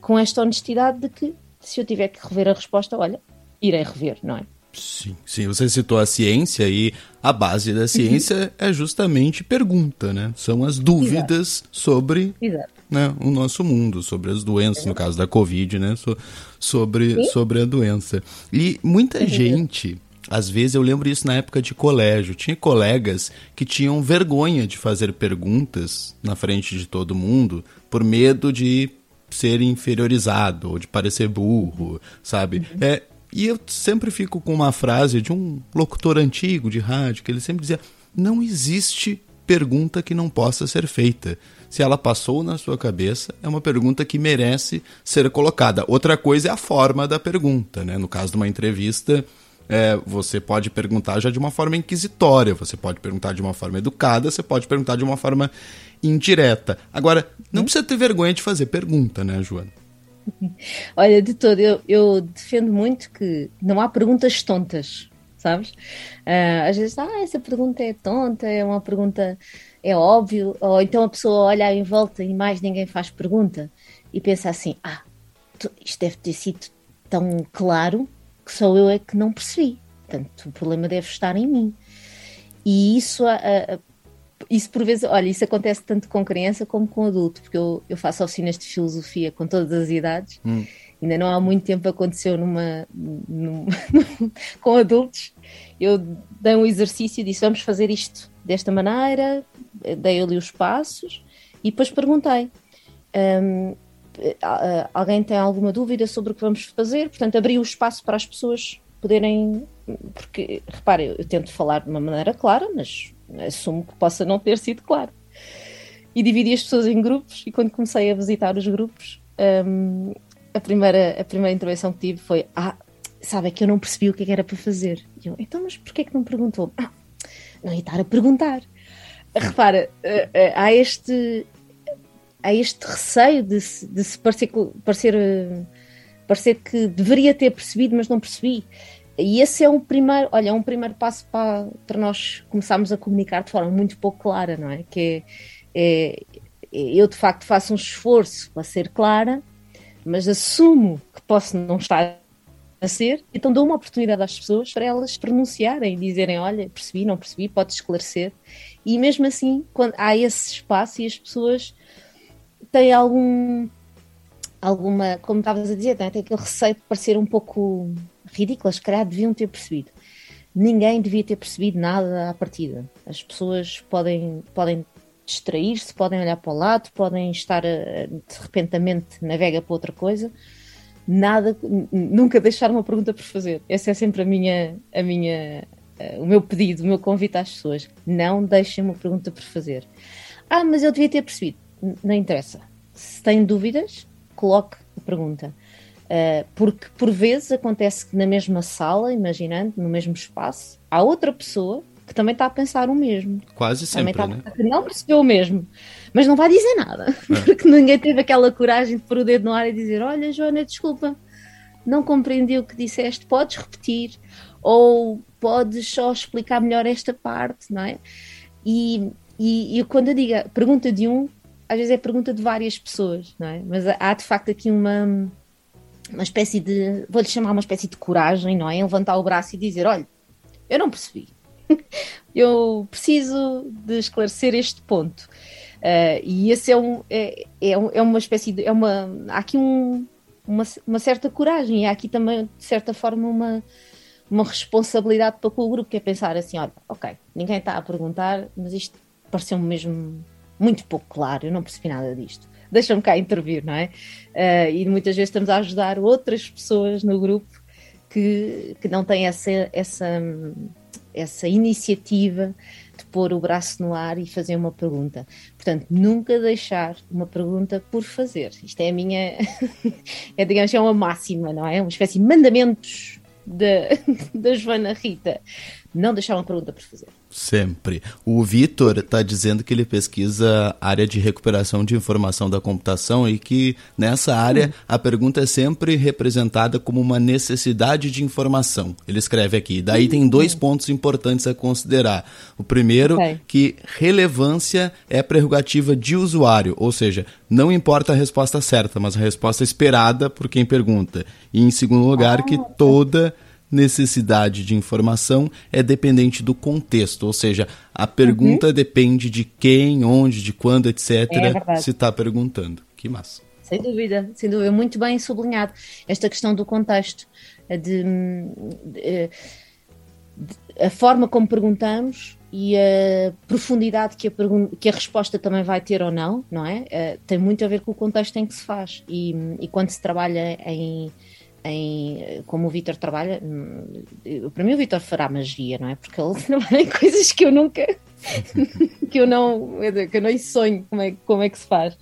com esta honestidade de que se eu tiver que rever a resposta, olha, irei rever, não é? Sim, sim, você citou a ciência e a base da ciência uhum. é justamente pergunta, né? São as dúvidas Exato. sobre Exato. Né, o nosso mundo, sobre as doenças, no caso da Covid, né? So, sobre, sobre a doença. E muita uhum. gente às vezes eu lembro isso na época de colégio. Tinha colegas que tinham vergonha de fazer perguntas na frente de todo mundo por medo de ser inferiorizado ou de parecer burro, sabe? Uhum. É, e eu sempre fico com uma frase de um locutor antigo de rádio que ele sempre dizia: não existe pergunta que não possa ser feita. Se ela passou na sua cabeça, é uma pergunta que merece ser colocada. Outra coisa é a forma da pergunta, né? No caso de uma entrevista, é, você pode perguntar já de uma forma inquisitória, você pode perguntar de uma forma educada, você pode perguntar de uma forma indireta. Agora, não precisa ter vergonha de fazer pergunta, né, Joana? Olha, de todo, eu, eu defendo muito que não há perguntas tontas, sabes? Uh, às vezes, ah, essa pergunta é tonta, é uma pergunta, é óbvio, ou então a pessoa olha em volta e mais ninguém faz pergunta e pensa assim, ah, isto deve ter sido tão claro que só eu é que não percebi. Portanto, o problema deve estar em mim. E isso, a, isso por vezes, olha, isso acontece tanto com criança como com adulto, porque eu, eu faço oficinas de filosofia com todas as idades. Hum. Ainda não há muito tempo aconteceu numa, com adultos. Eu dei um exercício e disse: vamos fazer isto desta maneira, dei-lhe os passos e depois perguntei. Um, alguém tem alguma dúvida sobre o que vamos fazer, portanto, abri o espaço para as pessoas poderem. Porque, repare, eu tento falar de uma maneira clara, mas assumo que possa não ter sido claro. E dividi as pessoas em grupos, e quando comecei a visitar os grupos, um, a, primeira, a primeira intervenção que tive foi: Ah, sabe, é que eu não percebi o que, é era para fazer. E eu, então, mas porquê que não perguntou? Ah, não ia estar a perguntar. Repara, uh, uh, há este, há este receio de, de se parecer, parecer, parecer que deveria ter percebido, mas não percebi. E esse é um primeiro, olha, é um primeiro passo para, para nós começarmos a comunicar de forma muito pouco clara, não é? Que é, é, eu de facto faço um esforço para ser clara, mas assumo que posso não estar a ser, então dou uma oportunidade às pessoas para elas pronunciarem dizerem: Olha, percebi, não percebi, pode esclarecer. E mesmo assim, quando há esse espaço e as pessoas tem algum alguma, como estavas a dizer, tem aquele receio de parecer um pouco ridículo, se calhar deviam ter percebido. ninguém devia ter percebido nada à partida. As pessoas podem, podem distrair-se, podem olhar para o lado, podem estar a, de repentamente navega para outra coisa. Nada, nunca deixar uma pergunta por fazer. Essa é sempre a minha, a minha, eh, o meu pedido, o meu convite às pessoas. Não deixem uma pergunta por fazer. Ah, mas eu devia ter percebido. Não interessa. Se tem dúvidas, coloque a pergunta. Uh, porque por vezes acontece que na mesma sala, imaginando, no mesmo espaço, há outra pessoa que também está a pensar o mesmo. Quase Também sempre, está né? que não percebeu o mesmo, mas não vai dizer nada, É. porque ninguém teve aquela coragem de pôr o dedo no ar e dizer: Olha, Joana, desculpa, não compreendi o que disseste, podes repetir, ou podes só explicar melhor esta parte, não é? E, e, e quando eu digo pergunta de um, às vezes é pergunta de várias pessoas, não é? Mas há de facto aqui uma, uma espécie de, vou-lhe chamar uma espécie de coragem, não é? Em levantar o braço e dizer: Olha, eu não percebi. eu preciso de esclarecer este ponto. Uh, e esse é, um, é, é, é uma espécie de. É uma, há aqui um, uma, uma certa coragem e há aqui também, de certa forma, uma, uma responsabilidade para com o grupo, que é pensar assim: olha, ok, ninguém está a perguntar, mas isto pareceu-me mesmo muito pouco claro, eu não percebi nada disto. Deixa-me cá intervir, não é? Uh, e muitas vezes estamos a ajudar outras pessoas no grupo que, que não têm essa, essa, essa iniciativa de pôr o braço no ar e fazer uma pergunta. Portanto, nunca deixar uma pergunta por fazer. Isto é a minha, é, digamos, é uma máxima, não é? Uma espécie de mandamentos da, da Joana Rita. Não deixar uma pergunta por fazer. Sempre. O Vitor está dizendo que ele pesquisa área de recuperação de informação da computação e que nessa área a pergunta é sempre representada como uma necessidade de informação. Ele escreve aqui. Daí tem dois pontos importantes a considerar. O primeiro, Ok. que relevância é prerrogativa de usuário, ou seja, não importa a resposta certa, mas a resposta esperada por quem pergunta. E em segundo lugar, que toda necessidade de informação é dependente do contexto, ou seja, a pergunta depende de quem, onde, de quando, etc. É se está perguntando. Que massa. Sem dúvida, sem dúvida, muito bem sublinhado. Esta questão do contexto, de, de- de- a forma como perguntamos e a profundidade que a, que a resposta também vai ter ou não, não é? Eh, tem muito a ver com o contexto em que se faz. E, e quando se trabalha em, em como o Vitor trabalha, hum, para mim o Vitor fará magia, não é? Porque ele trabalha em coisas que eu nunca, que eu não, que eu nem sonho como é, como é que se faz.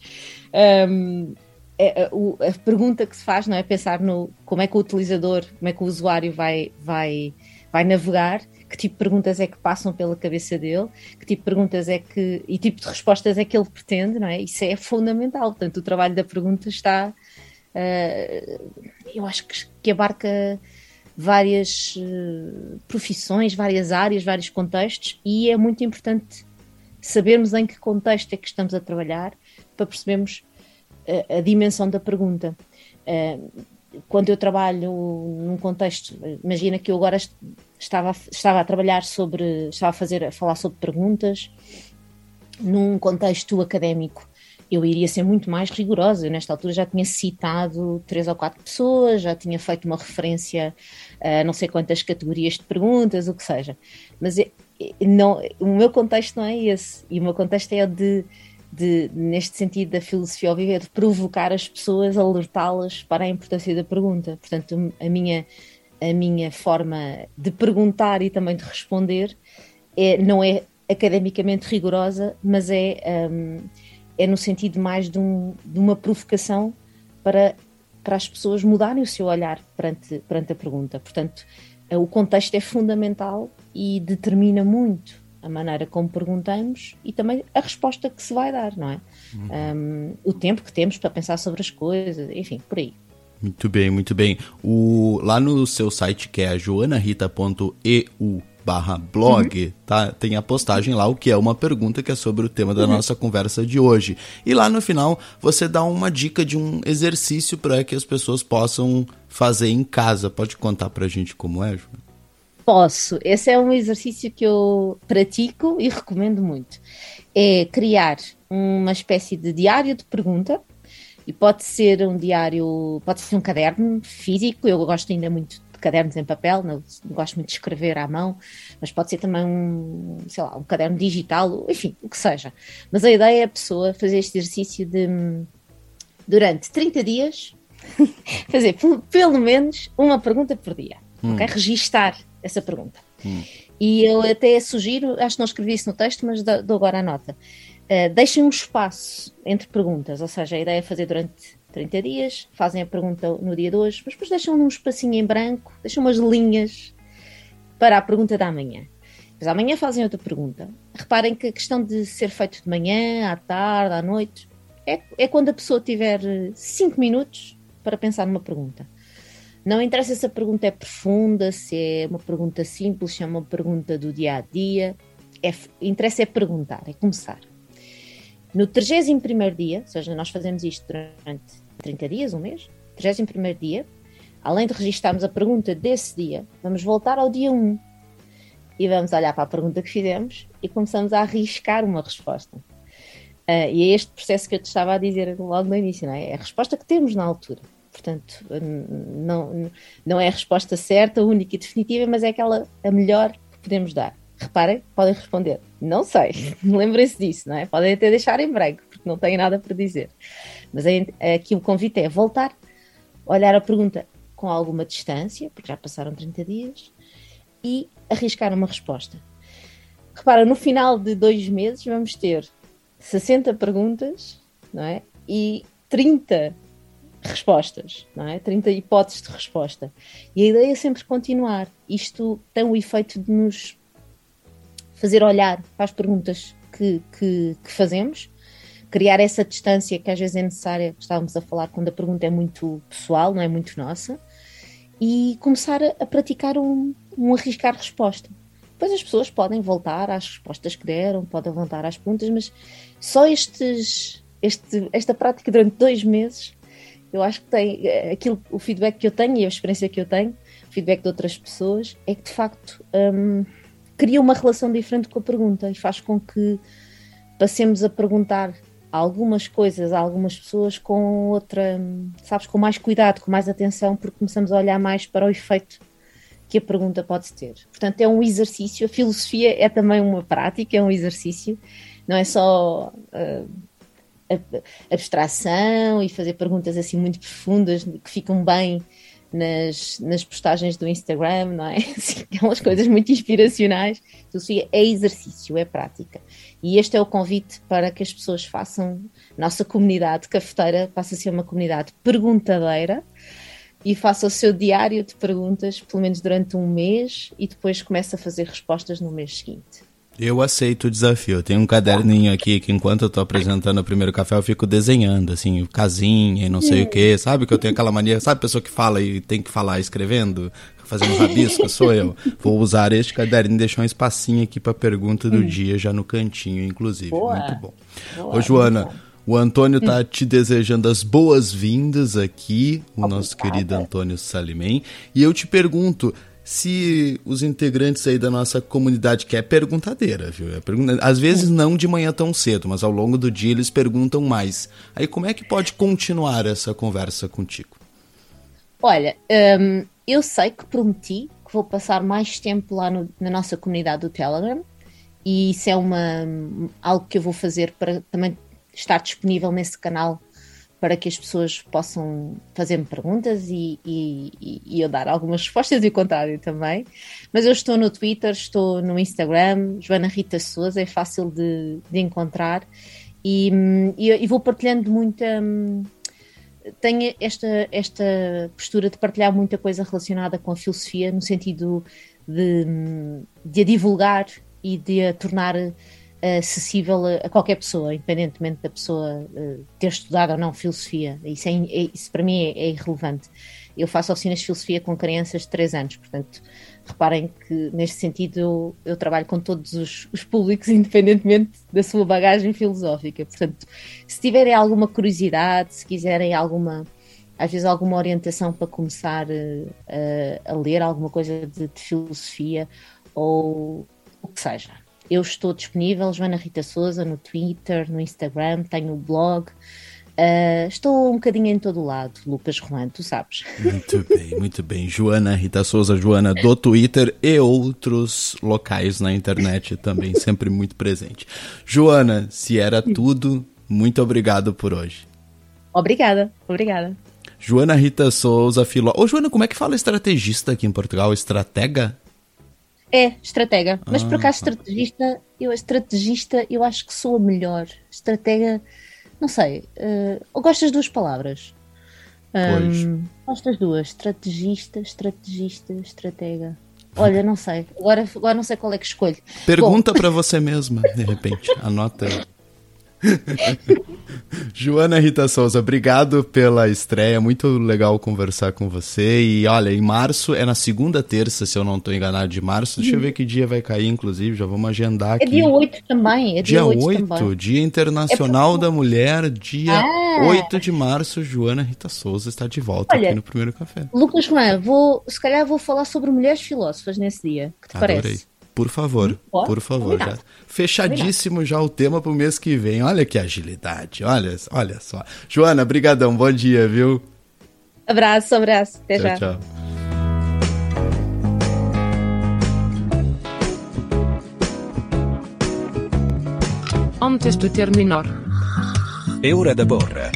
Um, é, a, o- a pergunta que se faz não é pensar no como é que o utilizador, como é que o usuário vai, vai, vai navegar, que tipo de perguntas é que passam pela cabeça dele, que tipo de perguntas é que e tipo de respostas é que ele pretende, não é? Isso é fundamental. Portanto, o trabalho da pergunta está, eu acho que, que abarca várias eh, profissões, várias áreas, vários contextos e é muito importante sabermos em que contexto é que estamos a trabalhar para percebermos a, a dimensão da pergunta. Eh, quando eu trabalho num contexto, imagina que eu agora est- estava, estava a trabalhar sobre, estava a fazer, a falar sobre perguntas num contexto académico. Eu iria ser muito mais rigorosa. Eu, nesta altura já tinha citado três ou quatro pessoas, já tinha feito uma referência a não sei quantas categorias de perguntas, o que seja. Mas é- é- não, o meu contexto não é esse. E o meu contexto é o de, de, neste sentido da filosofia ao viver, de provocar as pessoas, alertá-las para a importância da pergunta. Portanto, a minha, a minha forma de perguntar e também de responder é, não é academicamente rigorosa, mas é, hum, é no sentido mais de, um- de uma provocação para, para as pessoas mudarem o seu olhar perante, perante a pergunta. Portanto, eh, o contexto é fundamental e determina muito a maneira como perguntamos e também a resposta que se vai dar, não é? Hum, o tempo que temos para pensar sobre as coisas, enfim, por aí. Muito bem, muito bem. O, lá no seu site, que é joanarita.eu barra blog, tá? Tem a postagem lá, o que é uma pergunta que é sobre o tema da Uhum. nossa conversa de hoje. E lá no final você dá uma dica de um exercício para que as pessoas possam fazer em casa. Pode contar pra gente como é, Joana? Posso. Esse é um exercício que eu pratico e recomendo muito. É criar uma espécie de diário de pergunta e pode ser um diário, pode ser um caderno físico. Eu gosto ainda muito cadernos em papel, não, não gosto muito de escrever à mão, mas pode ser também um, sei lá, um caderno digital, enfim, o que seja. Mas a ideia é a pessoa fazer este exercício de, durante 30 dias, fazer pelo, menos uma pergunta por dia, Hum. ok? Registar essa pergunta. Hum. E eu até sugiro, acho que não escrevi isso no texto, mas dou dou agora a nota. Uh, deixem um espaço entre perguntas, ou seja, a ideia é fazer durante 30 dias, fazem a pergunta no dia de hoje, mas depois deixam um espacinho em branco, deixam umas linhas para a pergunta da manhã. Depois amanhã fazem outra pergunta. Reparem que a questão de ser feito de manhã, à tarde, à noite, é, é quando a pessoa tiver 5 minutos para pensar numa pergunta. Não interessa se a pergunta é profunda, se é uma pergunta simples, se é uma pergunta do dia a dia. É, interessa é perguntar, é começar. No 31 dia, ou seja, nós fazemos isto durante 30 dias, um mês, 31 dia, além de registarmos a pergunta desse dia, vamos voltar ao dia 1 e vamos olhar para a pergunta que fizemos e começamos a arriscar uma resposta. Uh, e é este processo que eu te estava a dizer logo no início, não é? É a resposta que temos na altura. Portanto, não, não é a resposta certa, única e definitiva, mas é aquela a melhor que podemos dar. Reparem, podem responder, não sei, lembrem-se disso, não é? Podem até deixar em branco, porque não têm nada para dizer. Mas aqui o convite é voltar, olhar a pergunta com alguma distância, porque já passaram 30 dias, e arriscar uma resposta. Repara, no final de dois meses vamos ter 60 perguntas, não é? E 30 respostas, não é? 30 hipóteses de resposta. E a ideia é sempre continuar. Isto tem o efeito de nos fazer olhar para as perguntas que, que, que, fazemos, criar essa distância que às vezes é necessária, que estávamos a falar quando a pergunta é muito pessoal, não é muito nossa, e começar a, a praticar um, um arriscar resposta. Depois as pessoas podem voltar às respostas que deram, podem voltar às perguntas, mas só estes, este, esta prática durante dois meses, eu acho que tem aquilo, o feedback que eu tenho e a experiência que eu tenho, o feedback de outras pessoas, é que de facto hum, cria uma relação diferente com a pergunta e faz com que passemos a perguntar algumas coisas a algumas pessoas com outra, sabes, com mais cuidado, com mais atenção, porque começamos a olhar mais para o efeito que a pergunta pode ter. Portanto, é um exercício. A filosofia é também uma prática, é um exercício. Não é só uh, abstração e fazer perguntas assim muito profundas que ficam bem nas, nas postagens do Instagram, não é? Assim, aquelas coisas muito inspiracionais. Filosofia é exercício, é prática. E este é o convite para que as pessoas façam. Nossa comunidade cafeteira passa a ser uma comunidade perguntadeira e faça o seu diário de perguntas, pelo menos durante um mês, e depois começa a fazer respostas no mês seguinte. Eu aceito o desafio. Eu tenho um caderninho aqui que enquanto eu tô apresentando o primeiro café, eu fico desenhando, assim, casinha e não sei o que, sabe? Que eu tenho aquela mania, sabe a pessoa que fala e tem que falar escrevendo, fazendo rabisco? Sou eu. Vou usar este caderninho e deixar um espacinho aqui pra pergunta do dia, já no cantinho, inclusive. Boa. Muito bom. Boa, Ô, Joana. O Antônio tá te desejando as boas-vindas aqui, o nosso querido Antônio Salimem. E eu te pergunto, se os integrantes aí da nossa comunidade que é perguntadeira, viu? É pergunta... Às vezes não de manhã tão cedo, mas ao longo do dia eles perguntam mais. Aí como é que pode continuar essa conversa contigo? Olha, hum, eu sei que prometi que vou passar mais tempo lá no- na nossa comunidade do Telegram e isso é uma, algo que eu vou fazer para também estar disponível nesse canal para que as pessoas possam fazer-me perguntas e, e- e- eu dar algumas respostas e o contrário também. Mas eu estou no Twitter, estou no Instagram, Joana Rita Souza, é fácil de, de encontrar e, hum, e- vou partilhando muita. hum, tenho esta, esta postura de partilhar muita coisa relacionada com a filosofia, no sentido de, de a divulgar e de a tornar acessível a, a qualquer pessoa, independentemente da pessoa eh, ter estudado ou não filosofia. Isso, é, é- isso para mim é, é irrelevante. Eu faço oficinas de filosofia com crianças de 3 anos, portanto, reparem que neste sentido eu, eu trabalho com todos os, os públicos, independentemente da sua bagagem filosófica. Portanto, se tiverem alguma curiosidade, se quiserem alguma, às vezes alguma orientação para começar a, a ler alguma coisa de, de filosofia ou o que seja. Eu estou disponível, Joana Rita Souza, no Twitter, no Instagram, tenho o blog, Ah, estou um bocadinho em todo lado, Lucas Juan, tu sabes. Muito bem, muito bem. Joana Rita Souza, Joana do Twitter e outros locais na internet também, sempre muito presente. Joana, se era tudo, muito obrigado por hoje. Obrigada, obrigada. Joana Rita Souza, filó. Ô, Joana, como é que fala estrategista aqui em Portugal? Estratega? É, estratega. Mas por Ah, acaso, tá. estrategista, eu, estrategista, eu acho que sou a melhor. Estratega, não sei. eh, eu gosto das duas palavras. Gosto das duas. Estrategista, estrategista, estratega. Olha, não sei. Agora, agora não sei qual é que escolho. Pergunta pra você mesma, de repente. Anota. Joana Rita Souza, obrigado pela estreia. Muito legal conversar com você. E olha, em março, é na segunda terça, se eu não estou enganado, de março. Deixa eu ver que dia vai cair, inclusive. Já vamos agendar é aqui. dia 8 também. É dia, Dia 8, 8, também. Dia Internacional É da Mulher, dia Ah. 8 de março, Joana Rita Souza está de volta Olha, aqui no primeiro café. Lucas Juan, vou, se calhar vou falar sobre mulheres filósofas nesse dia. Que te Adorei. parece? Por favor, Pode? por favor. Já. Combinado. Fechadíssimo já o tema pro mês que vem. Olha que agilidade, olha, olha só. Joana, brigadão, bom dia, viu? Abraço, abraço. Até já. Tchau, tchau. Antes de terminar. É hora da borra.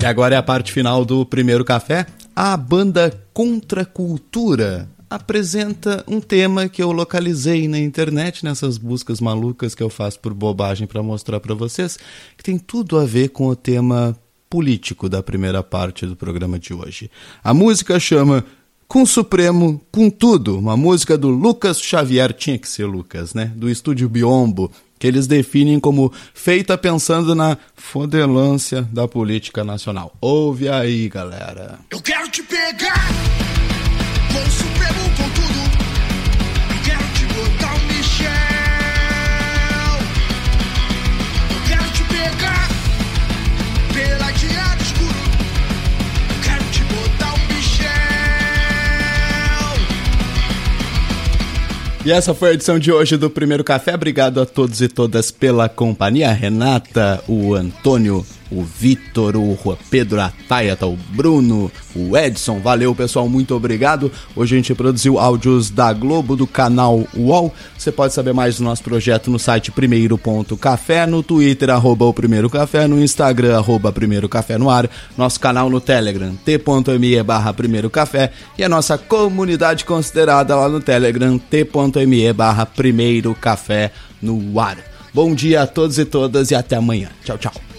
E agora é a parte final do primeiro café. A banda Contra Cultura apresenta um tema que eu localizei na internet nessas buscas malucas que eu faço por bobagem para mostrar para vocês, que tem tudo a ver com o tema político da primeira parte do programa de hoje. A música chama Com Supremo, com Tudo, uma música do Lucas Xavier, tinha que ser Lucas, né? Do estúdio Biombo, que eles definem como feita pensando na fodelância da política nacional. Ouve aí, galera. Eu quero te pegar E essa foi a edição de hoje do Primeiro Café. Obrigado a todos e todas pela companhia. Renata, o Antônio, o Vitor, o Juan Pedro, a Tayata, o Bruno, o Edson. Valeu, pessoal. Muito obrigado. Hoje a gente produziu áudios da Globo, do canal UOL. Você pode saber mais do nosso projeto no site primeiro.café, no Twitter, arroba o Primeiro Café, no Instagram, arroba Primeiro Café no ar, nosso canal no Telegram, t.me barra Primeiro Café e a nossa comunidade considerada lá no Telegram, t.me barra Primeiro Café no ar. Bom dia a todos e todas e até amanhã. Tchau, tchau.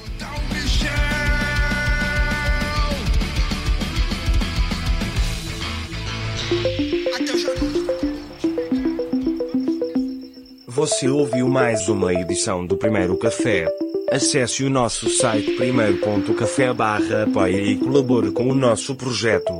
Você ouviu mais uma edição do Primeiro Café. Acesse o nosso site primeiro.café barra apoia e colabore com o nosso projeto.